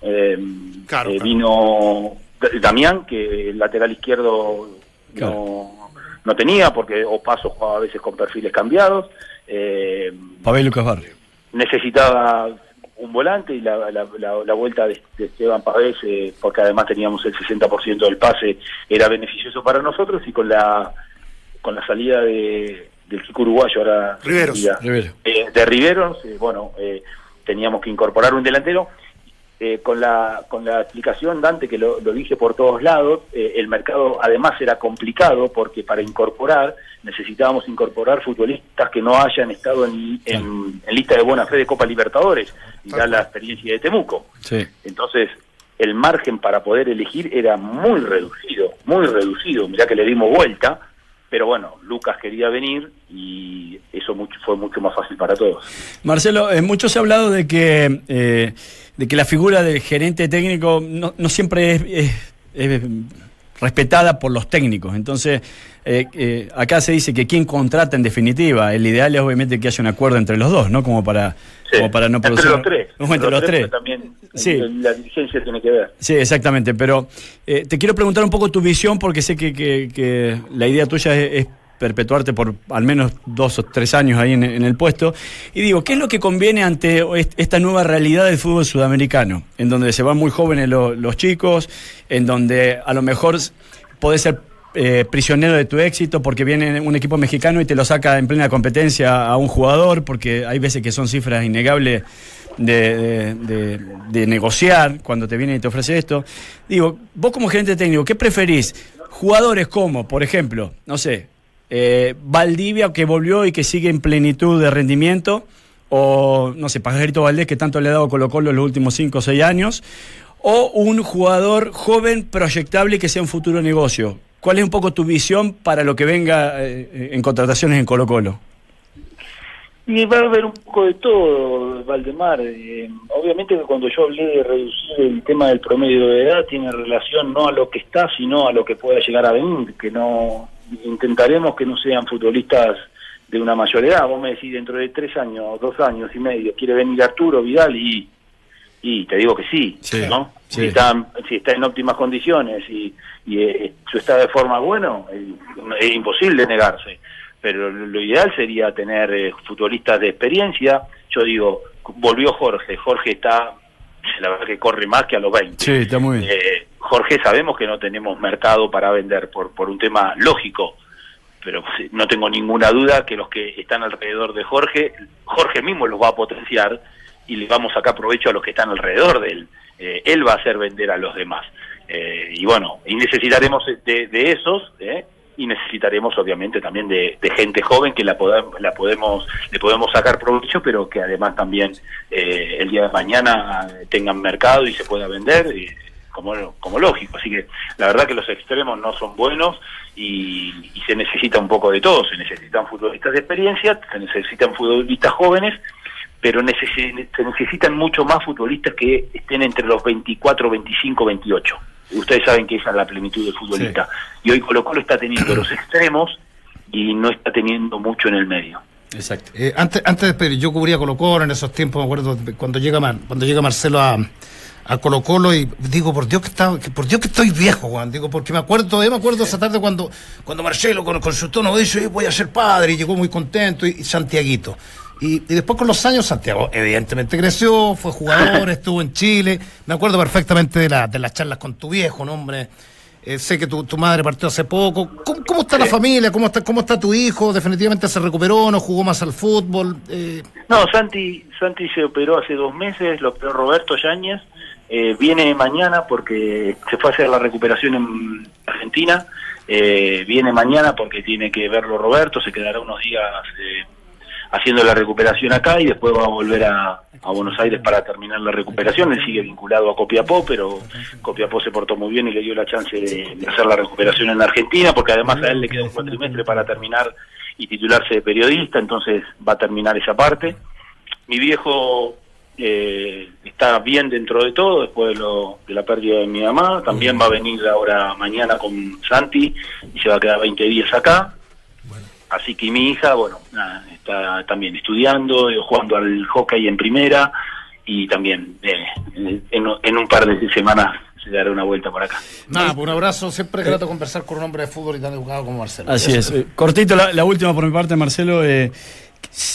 Eh, Claro, eh, claro. Vino Damián, que el lateral izquierdo no, no tenía, porque Opaso jugaba a veces con perfiles cambiados. Eh, Pavel Lucas Barrio. necesitaba un volante y la, la, la- la vuelta de, de Esteban Pavés, eh, porque además teníamos el 60% del pase, era beneficioso para nosotros y con la con la salida de, del chico uruguayo ahora Riveros. Rivero. eh, de Riveros, eh, bueno, eh, teníamos que incorporar un delantero. Eh, con, la, con la explicación, Dante, que lo, lo dije por todos lados, eh, el mercado además era complicado porque para incorporar necesitábamos incorporar futbolistas que no hayan estado en, en- en lista de buena fe de Copa Libertadores, y da la experiencia de Temuco. Sí. Entonces, el margen para poder elegir era muy reducido, muy reducido. Mirá que le dimos vuelta, pero bueno, Lucas quería venir y eso mucho, fue mucho más fácil para todos. Marcelo, eh, mucho se ha hablado de que, eh, de que la figura del gerente técnico no, siempre es respetada por los técnicos. Entonces, eh, eh, acá se dice que quien contrata en definitiva, el ideal es obviamente que haya un acuerdo entre los dos, ¿no? Como para, Sí, como para no entre producir... los tres. Entre los tres. También Sí. la dirigencia tiene que ver. Sí, exactamente, pero eh, te quiero preguntar un poco tu visión porque sé que, que- que la idea tuya es, es perpetuarte por al menos dos o tres años ahí en, el puesto. Y digo, ¿qué es lo que conviene ante est- esta nueva realidad del fútbol sudamericano? En donde se van muy jóvenes lo- los chicos, en donde a lo mejor podés ser eh, prisionero de tu éxito porque viene un equipo mexicano y te lo saca en plena competencia a un jugador, porque hay veces que son cifras innegables de- de negociar cuando te viene y te ofrece esto. Digo, vos como gerente técnico, ¿qué preferís? Jugadores como, por ejemplo, no sé, eh, Valdivia que volvió y que sigue en plenitud de rendimiento, o no sé, Pajarito Valdés que tanto le ha dado Colo Colo en los últimos 5 o 6 años, o un jugador joven proyectable que sea un futuro negocio. ¿Cuál es un poco tu visión para lo que venga eh, en contrataciones en Colo Colo? Y va a haber un poco de todo, Valdemar. Eh, obviamente que cuando yo hablé de reducir el tema del promedio de edad, tiene relación no a lo que está, sino a lo que pueda llegar a venir, que no intentaremos que no sean futbolistas de una mayor edad. Vos me decís dentro de tres años, dos años y medio, quiere venir Arturo Vidal y, y te digo que sí, Sí, ¿no? sí. Si, está, si está en óptimas condiciones y, y eh, su estado de forma bueno, eh, es imposible negarse pero lo ideal sería tener eh, futbolistas de experiencia. Yo digo, volvió Jorge, Jorge está, [laughs] la verdad que corre más que a los 20. Sí, está muy bien. Eh, Jorge sabemos que no tenemos mercado para vender por, por un tema lógico, pero no tengo ninguna duda que los que están alrededor de Jorge, Jorge mismo los va a potenciar y le vamos a sacar provecho a los que están alrededor de él. Eh, él va a hacer vender a los demás. Eh, y bueno, y necesitaremos de, de esos, ¿eh? Y necesitaremos obviamente también de, gente joven que la podamos, la podemos, le podemos sacar provecho, pero que además también eh, el día de mañana tengan mercado y se pueda vender. eh, como, como lógico, así que la verdad que los extremos no son buenos y, y se necesita un poco de todo, se necesitan futbolistas de experiencia, se necesitan futbolistas jóvenes, pero se necesitan mucho más futbolistas que estén entre los 24, 25, 28. Ustedes saben que esa es la plenitud del futbolista. Y hoy Colo Colo está teniendo [clears throat] los extremos y no está teniendo mucho en el medio. Exacto. Eh, antes, antes de yo cubría Colo Colo en esos tiempos, me acuerdo cuando llega Mar- cuando llega Marcelo a, a Colo Colo y digo, por Dios que está, que por Dios que estoy viejo, Juan, digo, porque me acuerdo, yo me acuerdo esa tarde cuando, cuando Marcelo con, con su tono dice, "Eh, voy a ser padre, y llegó muy contento, y, y Santiaguito. Y, y después con los años Santiago evidentemente creció, fue jugador, [coughs] estuvo en Chile, me acuerdo perfectamente de, la- de las charlas con tu viejo, ¿no, hombre? Eh, sé que tu, tu madre partió hace poco. ¿Cómo, cómo está la familia? ¿Cómo está, ¿Cómo está tu hijo? ¿Definitivamente se recuperó? ¿No jugó más al fútbol? Eh, No, Santi, Santi se operó hace dos meses, lo operó Roberto Yáñez. eh, viene mañana porque se fue a hacer la recuperación en Argentina. eh, viene mañana porque tiene que verlo Roberto, se quedará unos días eh, haciendo la recuperación acá y después va a volver a, Buenos Aires para terminar la recuperación. Él sigue vinculado a Copiapó, pero Copiapó se portó muy bien y le dio la chance de, de hacer la recuperación en Argentina, porque además a él le queda un cuatrimestre para terminar y titularse de periodista, entonces va a terminar esa parte. Mi viejo eh, está bien dentro de todo después de, lo, de la pérdida de mi mamá. También va a venir ahora mañana con Santi y se va a quedar 20 días acá. Así que mi hija, bueno, nada, está también estudiando, eh, jugando al hockey en primera y también eh, en, en un par de semanas se dará una vuelta por acá. nada, pues un abrazo. Siempre es grato conversar con un hombre de fútbol y tan educado como Marcelo. Así es. Eh, Cortito, la, la última por mi parte, Marcelo. eh,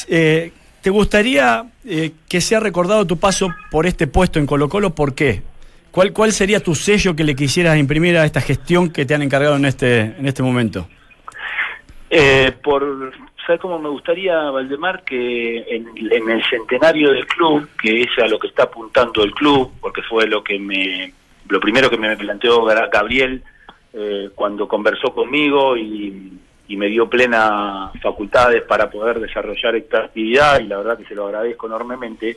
eh, ¿Te gustaría eh, que sea recordado tu paso por este puesto en Colo Colo? ¿Por qué? ¿Cuál, ¿Cuál sería tu sello que le quisieras imprimir a esta gestión que te han encargado en este, en este momento? Eh, por ¿sabes cómo me gustaría, Valdemar, que en, el centenario del club, que es a lo que está apuntando el club, porque fue lo que me, lo primero que me planteó Gabriel eh, cuando conversó conmigo y, y me dio plenas facultades para poder desarrollar esta actividad, y la verdad que se lo agradezco enormemente,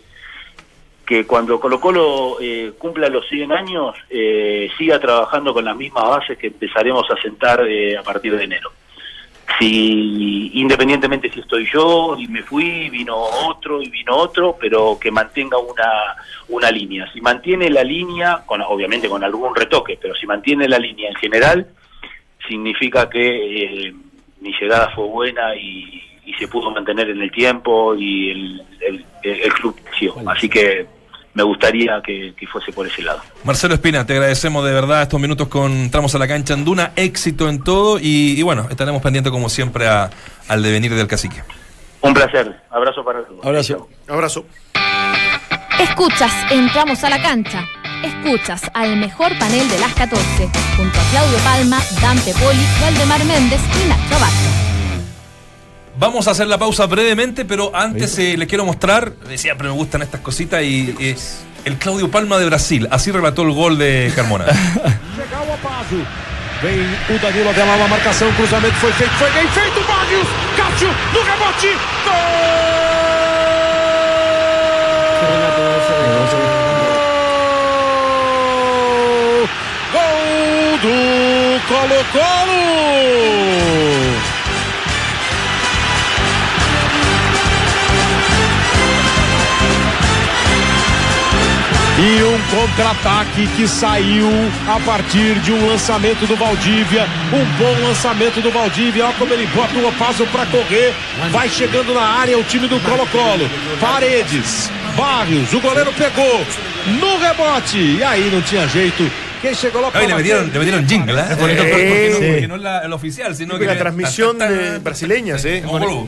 que cuando Colo Colo eh, cumpla los 100 años, eh, siga trabajando con las mismas bases que empezaremos a sentar eh, a partir de enero si independientemente si estoy yo y me fui, vino otro y vino otro, pero que mantenga una, una línea. Si mantiene la línea, con, obviamente con algún retoque, pero si mantiene la línea en general, significa que eh, mi llegada fue buena y, y se pudo mantener en el tiempo y el, el, el club creció. Así que me gustaría que, que fuese por ese lado. Marcelo Espina, te agradecemos de verdad estos minutos con Entramos a la cancha Anduna, éxito en todo y, y bueno, estaremos pendientes como siempre a- al devenir del cacique. Un placer. Abrazo para todos. Abrazo. Abrazo. Escuchas, entramos a la cancha. Escuchas al mejor panel de las 14, junto a Claudio Palma, Dante Poli, Valdemar Méndez y Nacho Abad. Vamos a hacer la pausa brevemente, pero antes eh, les quiero mostrar, eh, siempre me gustan estas cositas, y eh, el Claudio Palma de Brasil, así relató el gol de Carmona. [laughs] Vem o Danilo na marcação. Cruzamento foi feito, foi bem feito. Barrios, Cássio no rebote. Gol! Gol do Colo-Colo! E um contra-ataque que saiu a partir de um lançamento do Valdívia. Um bom lançamento do Valdívia. Olha como ele bota o Opaso para correr. Vai chegando na área o time do Colo-Colo. Paredes, Barrios, o goleiro pegou no rebote. E aí não tinha jeito. Ay, le metieron, le metieron jingle, ¿eh? bonito, porque, no, sí. porque no es la, el oficial, sino que la transmisión de brasileñas, ¿eh?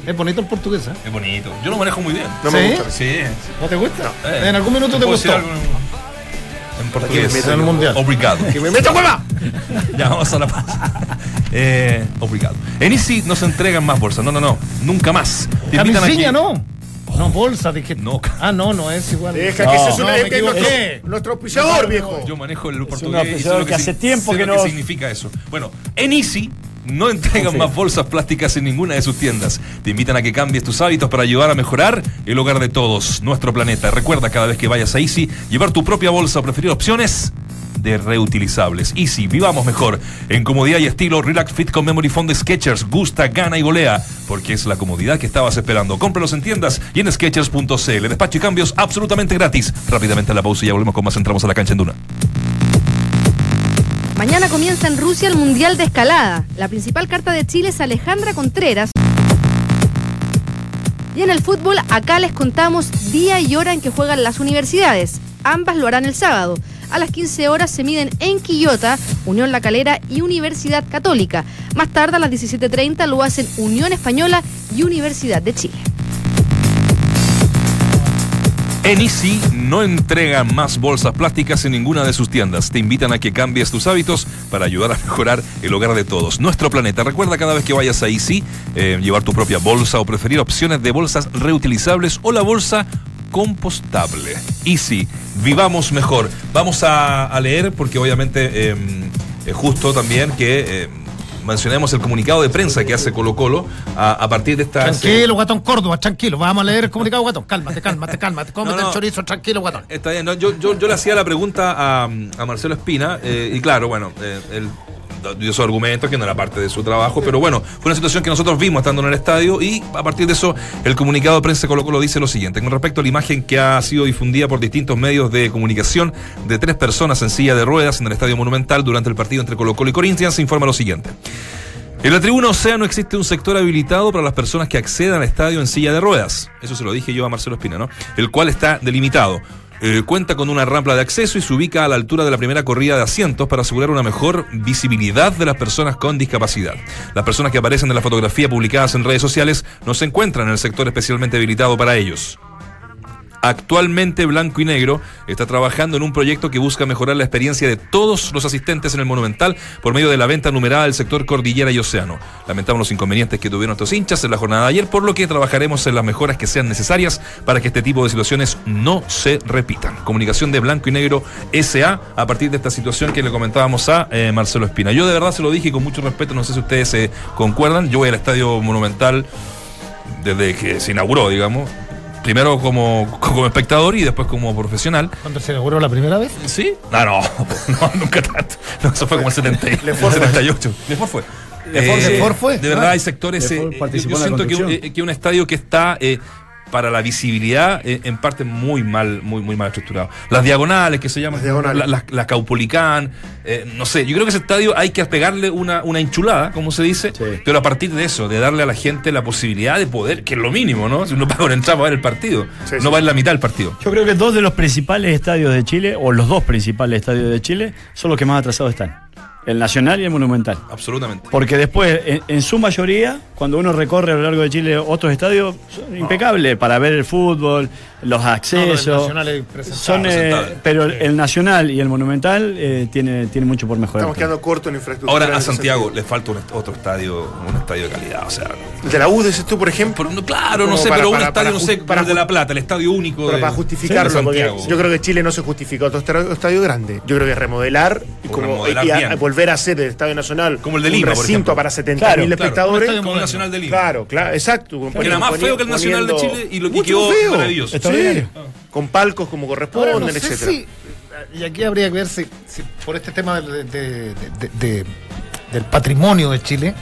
Es bonito el portugués, ¿eh? Es bonito. Yo lo manejo muy bien. No me gusta. Sí. ¿No te gusta? En algún minuto te ¿puedo gustó. en- portugués. en el mundial. Obrigado. ¡Que me meta hueva! [laughs] Ya vamos a la pausa. [laughs] Eh, obrigado. En Easy no se entregan más bolsas. No, no, no. Nunca más. Te invitan Camisinha, aquí- no. No, bolsa, dije. No. Ah, no, no es igual. Deja No. que ese es, una- No, es que es nuestro, nuestro auspiciador, viejo. Yo manejo el portugués. y que hace tiempo que no- significa eso. Bueno, en Easy no entregan Sí. más bolsas plásticas en ninguna de sus tiendas. Te invitan a que cambies tus hábitos para ayudar a mejorar el hogar de todos, nuestro planeta. Recuerda cada vez que vayas a Easy llevar tu propia bolsa o preferir opciones de reutilizables. Easy, vivamos mejor. En comodidad y estilo, Relax Fit con Memory Foam de Skechers. Gusta, gana y golea. Porque es la comodidad que estabas esperando. Cómpralos en tiendas y en Skechers.cl. Despacho y cambios absolutamente gratis. Rápidamente a la pausa y ya volvemos con más. Entramos a la cancha en Duna. Mañana comienza en Rusia el Mundial de Escalada. La principal carta de Chile es Alejandra Contreras. Y en el fútbol, acá les contamos día y hora en que juegan las universidades. Ambas lo harán el sábado. A las 15 horas se miden en Quillota, Unión La Calera y Universidad Católica. Más tarde, a las 17.30, lo hacen Unión Española y Universidad de Chile. En Easy no entregan más bolsas plásticas en ninguna de sus tiendas. Te invitan a que cambies tus hábitos para ayudar a mejorar el hogar de todos. Nuestro planeta. Recuerda cada vez que vayas a Easy eh, llevar tu propia bolsa o preferir opciones de bolsas reutilizables o la bolsa compostable. Easy, vivamos mejor. Vamos a, a leer porque obviamente eh, es justo también que eh, mencionemos el comunicado de prensa que hace Colo Colo a, a partir de esta... Tranquilo, guatón Córdoba, tranquilo. Vamos a leer el comunicado, guatón. Cálmate, cálmate, cálmate. Cómete No, no. el chorizo, tranquilo, guatón. Está bien, no, yo, yo, yo le hacía la pregunta a, a Marcelo Espina eh, y claro, bueno, eh, él dio su argumento que no era parte de su trabajo, pero bueno, fue una situación que nosotros vimos estando en el estadio y a partir de eso el comunicado de prensa Colo Colo dice lo siguiente, con respecto a la imagen que ha sido difundida por distintos medios de comunicación de tres personas en silla de ruedas en el Estadio Monumental durante el partido entre Colo Colo y Corinthians, se informa lo siguiente. En la tribuna Océano existe un sector habilitado para las personas que accedan al estadio en silla de ruedas. Eso se lo dije yo a Marcelo Espina, ¿no? El cual está delimitado. Eh, cuenta con una rampa de acceso y se ubica a la altura de la primera corrida de asientos para asegurar una mejor visibilidad de las personas con discapacidad. Las personas que aparecen en la fotografía publicadas en redes sociales no se encuentran en el sector especialmente habilitado para ellos. Actualmente Blanco y Negro está trabajando en un proyecto que busca mejorar la experiencia de todos los asistentes en el Monumental por medio de la venta numerada del sector Cordillera y Océano. Lamentamos los inconvenientes que tuvieron estos hinchas en la jornada de ayer, por lo que trabajaremos en las mejoras que sean necesarias para que este tipo de situaciones no se repitan. Comunicación de Blanco y Negro SA a partir de esta situación que le comentábamos a eh, Marcelo Espina. Yo de verdad se lo dije con mucho respeto, no sé si ustedes se concuerdan. Yo voy al Estadio Monumental desde que se inauguró, digamos. Primero como, como espectador y después como profesional. ¿Cuándo se inauguró la primera vez? ¿Sí? No, no, [laughs] no, nunca tanto. No, eso fue como el 70 y- Lefort fue. 78. Lefort fue. Lefort- Eh, Lefort fue. De verdad Ah. hay sectores. Eh, eh, yo siento que, un- construcción. eh, que un estadio que está eh, para la visibilidad eh, en parte muy mal, muy, muy mal estructurado. Las diagonales que se llaman, Las diagonales. la, la- la Caupolicán, eh, no sé, yo creo que ese estadio hay que pegarle una, una hinchulada, como se dice, Sí. pero a partir de eso, de darle a la gente la posibilidad de poder, que es lo mínimo, ¿no? Si uno [laughs] paga una entrada para ver el partido, Sí, no sí. va en la mitad del partido. Yo creo que dos de los principales estadios de Chile, o los dos principales estadios de Chile, son los que más atrasados están. El Nacional y el Monumental. Absolutamente. Porque después, en, en su mayoría, cuando uno recorre a lo largo de Chile otros estadios, son impecables para ver el fútbol, los accesos. Nacional es presentable. son, eh, pero el, el Nacional y el Monumental eh, tiene, tiene mucho por mejorar. Estamos quedando cortos en infraestructura. Ahora a Santiago le falta un est- otro estadio, un estadio de calidad, o sea, El de la U, dices tú, por ejemplo. No- claro, no sé, para- pero un para- estadio, para no sé, ju- para para de La Plata, el estadio único Pero de, para justificarlo, de yo creo que Chile no se justifica otro estadio, grande. Yo creo que remodelar y como remodelar y a- bien. Volver a hacer el Estadio Nacional Como el de Lima, un recinto para 70.000 Claro, claro, espectadores. como el Nacional de Lima. Claro, claro, exacto. Que era más feo que el Nacional de Chile y lo que Mucho quedó feo. maravilloso. Sí, con palcos como corresponden, no sé etcétera. si, y aquí habría que ver si, si por este tema del, de- de- de- de- del patrimonio de Chile,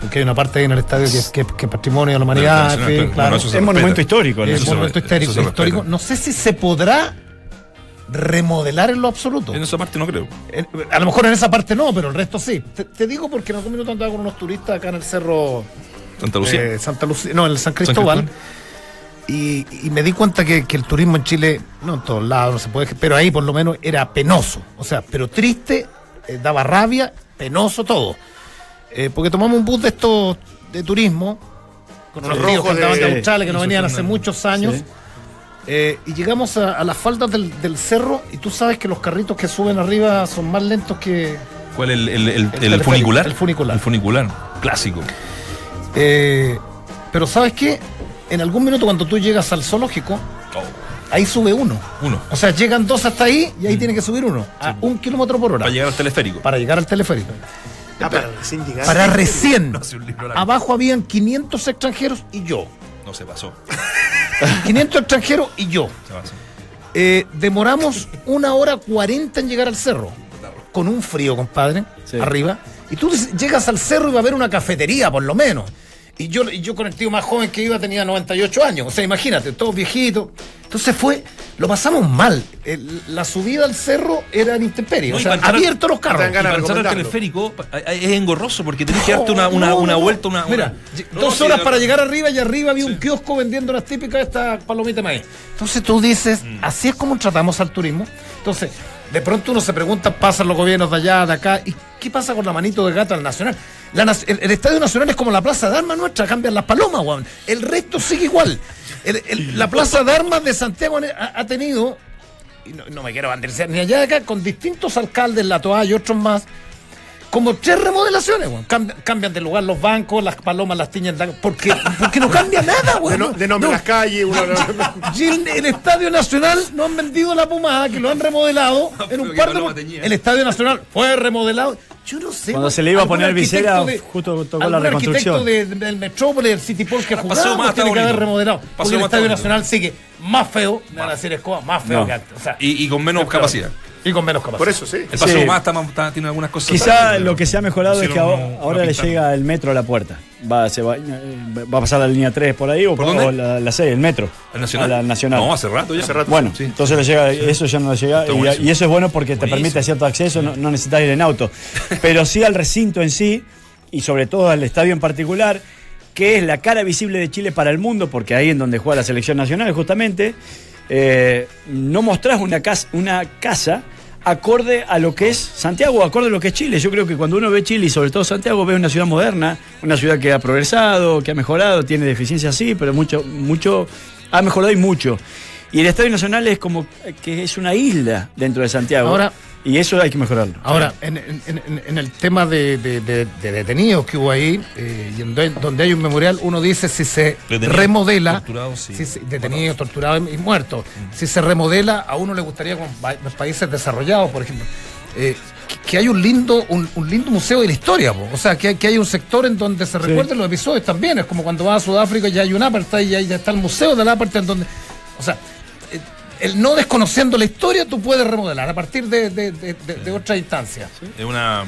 porque hay una parte ahí en el estadio que es, que, que es patrimonio de la humanidad, Nacional, claro. claro, Bueno, Es monumento histórico. es se monumento histórico. No sé si se podrá remodelar en lo absoluto. En esa parte no creo. A lo mejor en esa parte no, pero el resto sí. Te, te digo porque en algún minuto andaba con unos turistas acá en el cerro Santa Lucía. eh, Santa Lucía, no, en el San Cristóbal. Y, y me di cuenta que, que el turismo en Chile, no en todos lados, no se puede, pero ahí por lo menos era penoso. O sea, pero triste, eh, daba rabia, penoso todo. Eh, porque tomamos un bus de estos de turismo, con unos rojos que andaban de Australia que no venían hace muchos años. Sí. Eh, y llegamos a, a las faldas del, del cerro y tú sabes que los carritos que suben arriba son más lentos que... ¿Cuál el, el, el- el teleférico, funicular? el funicular. El funicular, clásico. Eh, pero sabes qué, en algún minuto cuando tú llegas al zoológico, ahí sube uno. Uno. O sea, llegan dos hasta ahí y ahí tiene que subir uno, a un kilómetro por hora, Para llegar al teleférico. para llegar al teleférico. Ah, para recién llegar. Para recién. No. Abajo habían 500 extranjeros y yo. No se pasó. [laughs] 500 extranjeros y yo. Eh, demoramos una hora 40 en llegar al cerro. Con un frío, compadre, Sí. arriba. Y tú llegas al cerro y va a haber una cafetería, por lo menos. Y yo, y yo con el tío más joven que iba tenía 98 años. O sea, imagínate, todos viejitos. Entonces fue, lo pasamos mal. El- la subida al cerro era en intemperie. No, o sea, abiertos los carros. Y de al teleférico pa- es engorroso porque tenés que darte una, una, No, una vuelta, una. Mira, una- dos horas de- para llegar arriba y arriba había un kiosco vendiendo las típicas estas palomitas de maíz. Entonces tú dices, Mm. así es como tratamos al turismo. Entonces, de pronto uno se pregunta, pasan los gobiernos de allá, de acá, ¿y qué pasa con la manito de gato al Nacional? La el, el Estadio Nacional es como la Plaza de Armas nuestra, cambian las palomas, weón. El resto sigue igual. El- la Plaza de Armas de Santiago ha, ha tenido, y no, no me quiero banderizar ni allá de acá, con distintos alcaldes, la Toa y otros más, como tres remodelaciones, weón. Cambian, cambian de lugar los bancos, las palomas las tiñen. de- Porque, porque no cambia nada, De, weón. no- de nombre No. las calles, uno Y el, el Estadio Nacional no han vendido la pomada, que lo han remodelado [laughs] en un par de... El Estadio Nacional fue remodelado. Yo no sé. Cuando weón, se le iba a poner visera, justo tocó la reconstrucción. arquitecto de- del Metrópoli, del City Pulse que jugaba, más, está tiene que haber remodelado. Porque el más, Estadio Nacional sigue más feo, van a decir Escoba, más feo No. que antes. O sea, Y, y con menos capacidad. Y con menos capacidad. Por eso, sí. El paseo Sí. más está, está- tiene algunas cosas. Quizá lo que se ha mejorado es que ahora, le llega el metro a la puerta. Va, se va, va a pasar la línea 3 por ahí o, ¿Por o dónde? la, la 6, el metro. ¿El nacional? A la nacional. No, hace rato ya. Hace rato. Bueno, Sí. entonces le llega, eso ya no le llega. Y, eso es bueno porque te permite cierto acceso, no, no necesitas ir en auto. [laughs] Pero sí al recinto en sí, y sobre todo al estadio en particular, que es la cara visible de Chile para el mundo, porque ahí en donde juega la selección nacional, justamente, eh, no mostrás una casa, una casa acorde a lo que es Santiago, acorde a lo que es Chile. Yo creo que cuando uno ve Chile y sobre todo Santiago, ve una ciudad moderna, una ciudad que ha progresado, que ha mejorado, tiene deficiencias sí, pero mucho, mucho ha mejorado y mucho. Y el Estadio Nacional es como que es una isla dentro de Santiago. Ahora- y eso hay que mejorarlo. Ahora, en, en- en- en el tema de, de- de- de detenidos que hubo ahí, eh, y en do- donde hay un memorial, uno dice si se Detenidos, remodela, torturados, sí. si se- detenidos, torturados y muertos, si se remodela, a uno le gustaría con los países desarrollados, por ejemplo, eh, que, hay un lindo, un, un lindo museo de la historia, po. o sea, que, hay- que hay un sector en donde se recuerden los episodios también, es como cuando vas a Sudáfrica y ya hay un apartheid y ahí ya está el museo del apartheid en donde, o sea, el no desconociendo la historia, tú puedes remodelar a partir de, de, de- de- de otra instancia. Es una.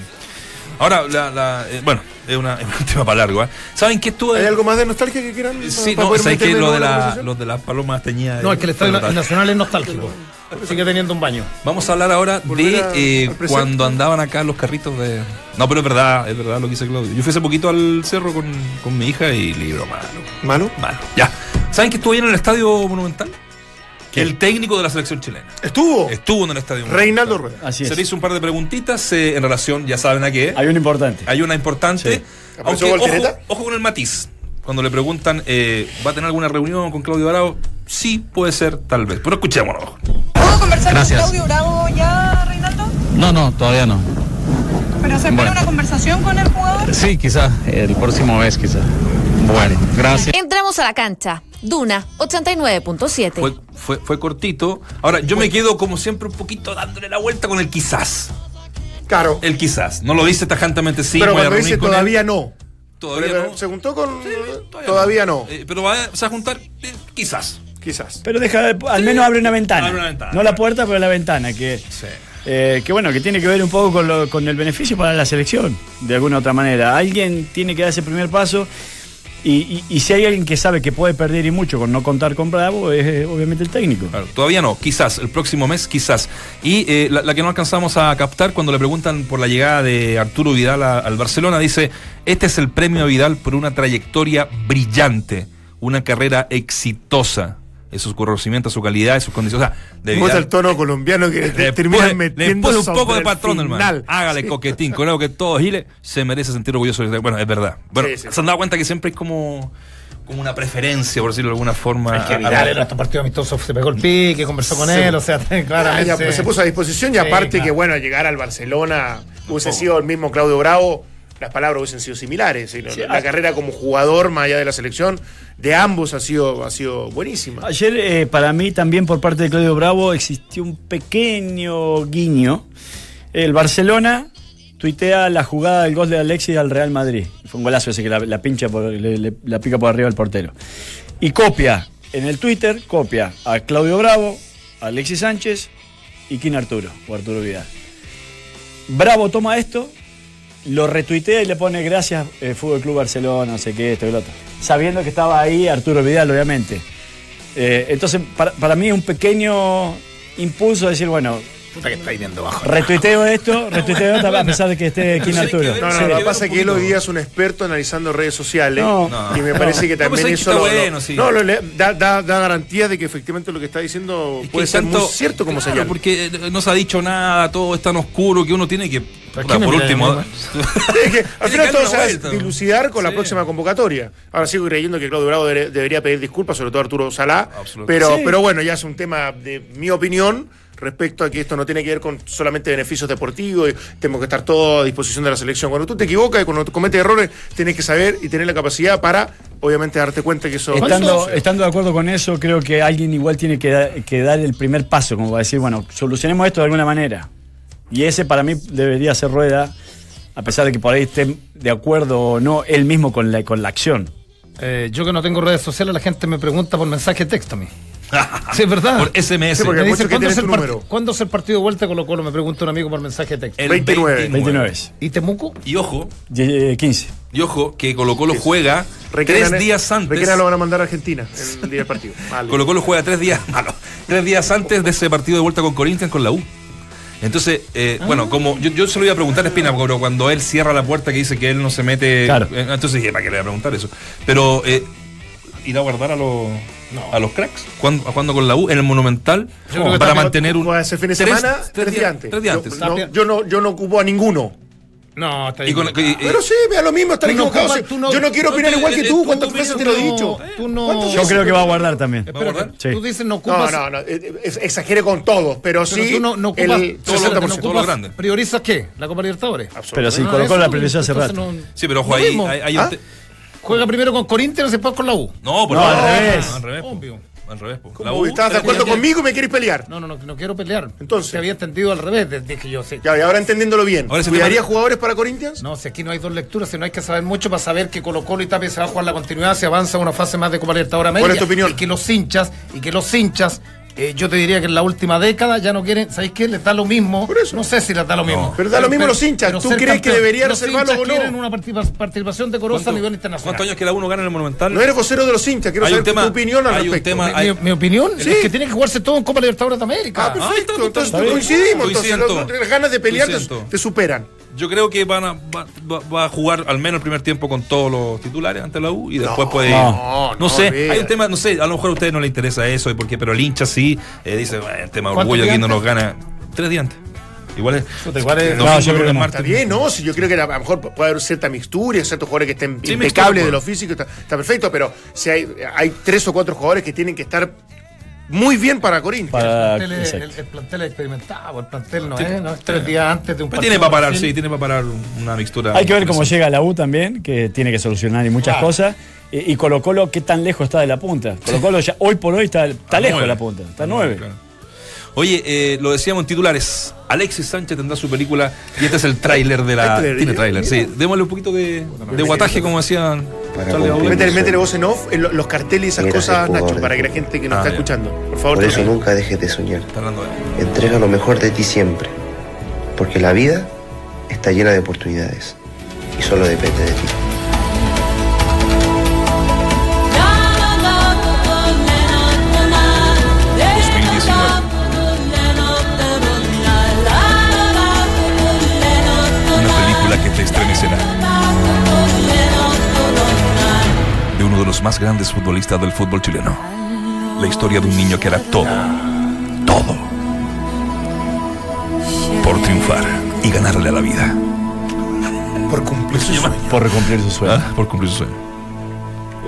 Ahora, la, la- eh, bueno, es, una, [laughs] es un tema para largo. ¿eh? ¿Saben qué estuvo? ¿Hay algo más de nostalgia que quieran? Sí, para no, ¿sabes qué? Lo de, la los de las palomas teñidas. No, es que el Estadio. Nacional es nostálgico. Sigue teniendo un baño. Vamos a hablar ahora Volver de a- eh, cuando andaban acá los carritos de. No, pero es verdad, es verdad lo que dice Claudio. Yo fui hace poquito al cerro con, con mi hija y libro malo. ¿Malo? Malo. Ya. ¿Saben que estuvo ahí en el estadio Monumental? El técnico de la selección chilena. ¿Estuvo? Estuvo en el estadio Reinaldo. Rueda. Así Se es. le hizo un par de preguntitas eh, en relación, ya saben a qué. Hay un importante. Hay una importante. Sí. Aunque, ¿Apareció ojo, con el matiz. Cuando le preguntan, eh, ¿va a tener alguna reunión con Claudio Bravo? Sí, puede ser, tal vez. Pero escuchémonos. ¿Puedo conversar Gracias. con Claudio Bravo ya, Reinaldo? No, no, todavía no. ¿Pero se espera Bueno. una conversación con el jugador? Sí, quizás, el próximo mes quizás. Bueno, gracias. Entramos a la cancha. Duna 89.7. Fue, fue, fue cortito. Ahora, yo me quedo como siempre un poquito dándole la vuelta con el quizás. Claro. El quizás. No lo dice tajantemente sí. pero cuando dice todavía él. no. Todavía Pero no. Se juntó con. Todavía, todavía no. Eh, pero va a, se va a juntar eh, quizás. Quizás. Pero deja, al menos abre una ventana. Abre una ventana. No la puerta, pero la ventana. Que, Sí. eh, que bueno, que tiene que ver un poco con, lo- con el beneficio para la selección, de alguna otra manera. Alguien tiene que dar ese primer paso. Y, si hay alguien que sabe que puede perder y mucho con no contar con Bravo, es eh, obviamente el técnico. Claro, todavía no, quizás, el próximo mes, quizás. Y eh, la, que no alcanzamos a captar cuando le preguntan por la llegada de Arturo Vidal al Barcelona, dice, este es el premio Vidal por una trayectoria brillante, una carrera exitosa. Sus conocimientos, su calidad, sus condiciones. O sea, el tono colombiano que te le termina metiendo pone un poco de patrón, hermano. Hágale Sí. coquetín. Creo que todo Gile se merece sentir orgulloso. de- Bueno, es verdad. Bueno, Sí, sí. se han dado cuenta que siempre hay como, como una preferencia, por decirlo de alguna forma. Es que a- a- Vidal en estos partidos amistosos se pegó el pique, conversó con Sí. él, o sea, [laughs] claramente. ya, pues, se puso a disposición y Sí, aparte claro. que bueno, llegar al Barcelona hubiese sido el mismo Claudio Bravo, las palabras hubiesen sido similares. la, la carrera como jugador, más allá de la selección, de ambos ha sido, ha sido buenísima. Ayer, eh, para mí, también por parte de Claudio Bravo, existió un pequeño guiño. El Barcelona tuitea la jugada del gol de Alexis al Real Madrid. Fue un golazo ese que la, la pincha por- le- le- la pica por arriba al portero. Y copia, en el Twitter, copia a Claudio Bravo, a Alexis Sánchez y Kin Arturo, o Arturo Vidal. Bravo toma esto, lo retuitea y le pone gracias eh, Fútbol Club Barcelona, no sé qué, esto y lo otro. Sabiendo que estaba ahí Arturo Vidal, obviamente. Eh, entonces, para, para mí es un pequeño impulso de decir, bueno, Puta que está viendo bajo. retuiteo esto, retuiteo esto, a pesar de que esté hay que Arturo. No, no, Sí. lo que pasa es que él hoy día es un experto analizando redes sociales No. y me parece que No, pues también eso no, da, da- da garantía de que efectivamente lo que está diciendo Es que puede ser muy cierto como claro, señal. porque eh, no se ha dicho nada, todo es tan oscuro que uno tiene que. ¿Pero puta, qué me por último. [laughs] Es que al final todo se va dilucidar con la próxima convocatoria. Ahora sigo creyendo que Claudio Bravo debe- debería pedir disculpas, sobre todo Arturo Salá. Pero, Sí. pero bueno, ya es un tema de mi opinión respecto a que esto no tiene que ver con solamente beneficios deportivos, y tenemos que estar todos a disposición de la selección. Cuando tú te equivocas y cuando cometes errores, tienes que saber y tener la capacidad para, obviamente, darte cuenta que eso Estando, estando de acuerdo con eso, creo que alguien igual tiene que, da- que dar el primer paso, como para decir, bueno, solucionemos esto de alguna manera. Y ese para mí debería ser rueda, a pesar de que por ahí esté de acuerdo o no él mismo con la, con la acción. Eh, yo que no tengo redes sociales, la gente me pregunta por mensaje de texto a mí. [laughs] Sí, es verdad. Por SMS. Sí, porque Me dicen, ¿cuándo, es el número. ¿cuándo es el partido de vuelta con lo Colo? Me pregunta un amigo por mensaje de texto. El 29. 29. ¿Y Temuco? Y ojo, Ye- 15. y ojo, que Colo Colo juega Requena- tres días antes. Requena lo van a mandar a Argentina el día del partido. [laughs] Vale. Colo Colo juega tres días, [laughs] malo, tres días antes de ese partido de vuelta con Corinthians con la U. Entonces, eh, bueno, como yo, yo se lo iba a preguntar a Espina, pero cuando él cierra la puerta que dice que él no se mete. Claro. eh, entonces dije, ¿para qué le voy a preguntar eso? Pero, eh, ¿ir a guardar a los, a los cracks? ¿Cuándo, ¿Cuándo con la U? En el Monumental. Que para mantener un. Ese fin de tres- semana, tres, días antes. Tres días Yo- antes. no, yo, no, yo no ocupo a ninguno. No, está Y con- equivocado. y- y- Pero sí, vea lo mismo, no tú no- Yo no quiero no opinar igual que eh, tú. tú ¿Cuántas veces te lo he no- dicho? tú no- ¿Cuántas Yo creo que va a guardar también. Guardar? Sí. Tú dices no No, ocupas. no, no. eh, eh, Exagere con todo, pero Pero sí. tú no, no el ocupas. 60%. no ocupas- grande. ¿Priorizas qué? ¿La Copa Libertadores? Pero si Ah, Colo Colo eso, la priorizó hace rato. no- Sí, pero ojo, ahí hay, Juega primero con Corinthians y después con la U. No, por No, favor. al revés. Al revés. Obvio. Al revés. po. ¿Cómo? La U, ¿Estás de acuerdo conmigo y me quieres pelear? No, no, no, no quiero pelear. Entonces. Te había entendido al revés, desde que yo sé. Ya, y ahora entendiéndolo bien. Ahora ¿Cuidaría tema- jugadores para Corinthians? No, si aquí no hay dos lecturas, si no hay que saber mucho para saber que Colo Colo y Tapia se va a jugar la continuidad, se avanza a una fase más de Copa Libertadores América. ¿Cuál es tu opinión? Y que los hinchas, y que los hinchas, eh, yo te diría que en la última década ya no quieren, ¿sabéis qué? Les da lo mismo. Por eso. No sé si les da lo mismo. Pero da lo mismo los hinchas. ¿Tú crees que debería Los reservarlo hinchas o no? quieren una participa- participación decorosa a ¿Cuánto- nivel internacional. ¿Cuántos años que la uno gana en el Monumental? No eres vocero de los hinchas, quiero Hay saber un tema- tu opinión al hay un respecto. tema- Mi, hay- mi opinión Sí. es que tiene que jugarse todo en Copa Libertadores de América. Ah, perfecto. Ah, está, entonces coincidimos. Entonces las ganas de pelear te superan. Yo creo que van a, va, va- va a jugar al menos el primer tiempo con todos los titulares ante la U y después puede ir. no, No, no, sé, hay un tema, no sé, a lo mejor a ustedes no les interesa eso, y por qué, pero el hincha sí eh, dice, "Bueno, el tema de ¿Cuántos orgullo aquí no nos gana. Tres días antes. Igual es. Igual No, yo creo que no. Está bien, ¿no? Si yo creo que a lo mejor puede haber cierta mixtura y ciertos jugadores que estén Sí, impecables mixtura, de lo físico, está, está perfecto, pero si hay, hay tres o cuatro jugadores que tienen que estar muy bien para Corinthians. Para, El plantel es- el, el plantel es experimentado, el plantel no es, no es tres días antes de un Pero tiene para parar, sí, tiene para parar una mixtura. Hay que ver cómo llega la U también, que tiene que solucionar y muchas Claro. cosas. Y, y Colo Colo, ¿qué tan lejos está de la punta? Colo Colo ya, hoy por hoy está, está lejos de la punta, está A nueve. claro. Oye, eh, lo decíamos en titulares. Alexis Sánchez tendrá su película y este es el tráiler de la. Tiene tráiler, sí. Démosle un poquito de, de guataje, como decían. Métele, métele voz en off, en lo- los carteles y esas Mira, cosas, Nacho, para que la gente que nos Ah, está ya. escuchando. Por favor, Por eso nunca dejes de soñar. Está hablando de. Entrega lo mejor de ti siempre. Porque la vida está llena de oportunidades. Y solo depende de ti. Los más grandes futbolistas del fútbol chileno. La historia de un niño que era todo, todo, por triunfar y ganarle a la vida. Por cumplir su sueño. Por cumplir su sueño. ¿Ah? Por cumplir su sueño.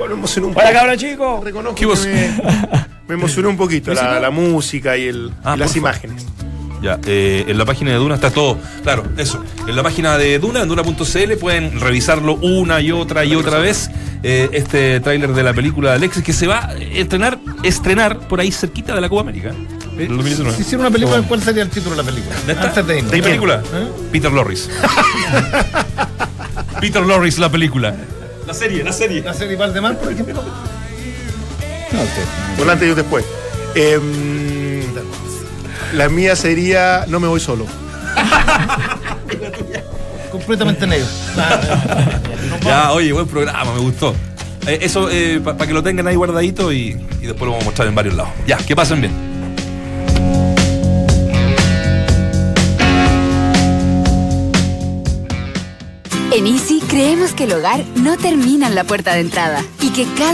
Me emocionó un ¡Hola, poco. cabra chico! Reconozco ¿Qué vos- que me, me emocionó un poquito [laughs] la, la música y, el, Ah, y las favor. imágenes. Ya, eh, en la página de Duna está todo. Claro, eso. En la página de Duna, en Duna.cl, pueden revisarlo una y otra y otra vez. eh, este tráiler de la película de Alexis que se va a estrenar, estrenar por ahí cerquita de la Copa América. ¿eh? El 2019. Si hiciera una película, ¿cuál sería el título de la película? ¿De esta? Antes de irnos. ¿De qué película? ¿Eh? Peter Lorris. [laughs] Peter Lorris, la película. La serie, la serie. ¿La serie Valdemar, por ejemplo? Volante y un después. Em, la mía sería No me voy solo. Completamente negro. Ya, oye, buen programa, me gustó. Eh, eso, para que lo tengan ahí guardadito y, y después lo vamos a mostrar en varios lados. Ya, que pasen bien. En Easy creemos que el hogar no termina en la puerta de entrada y que cada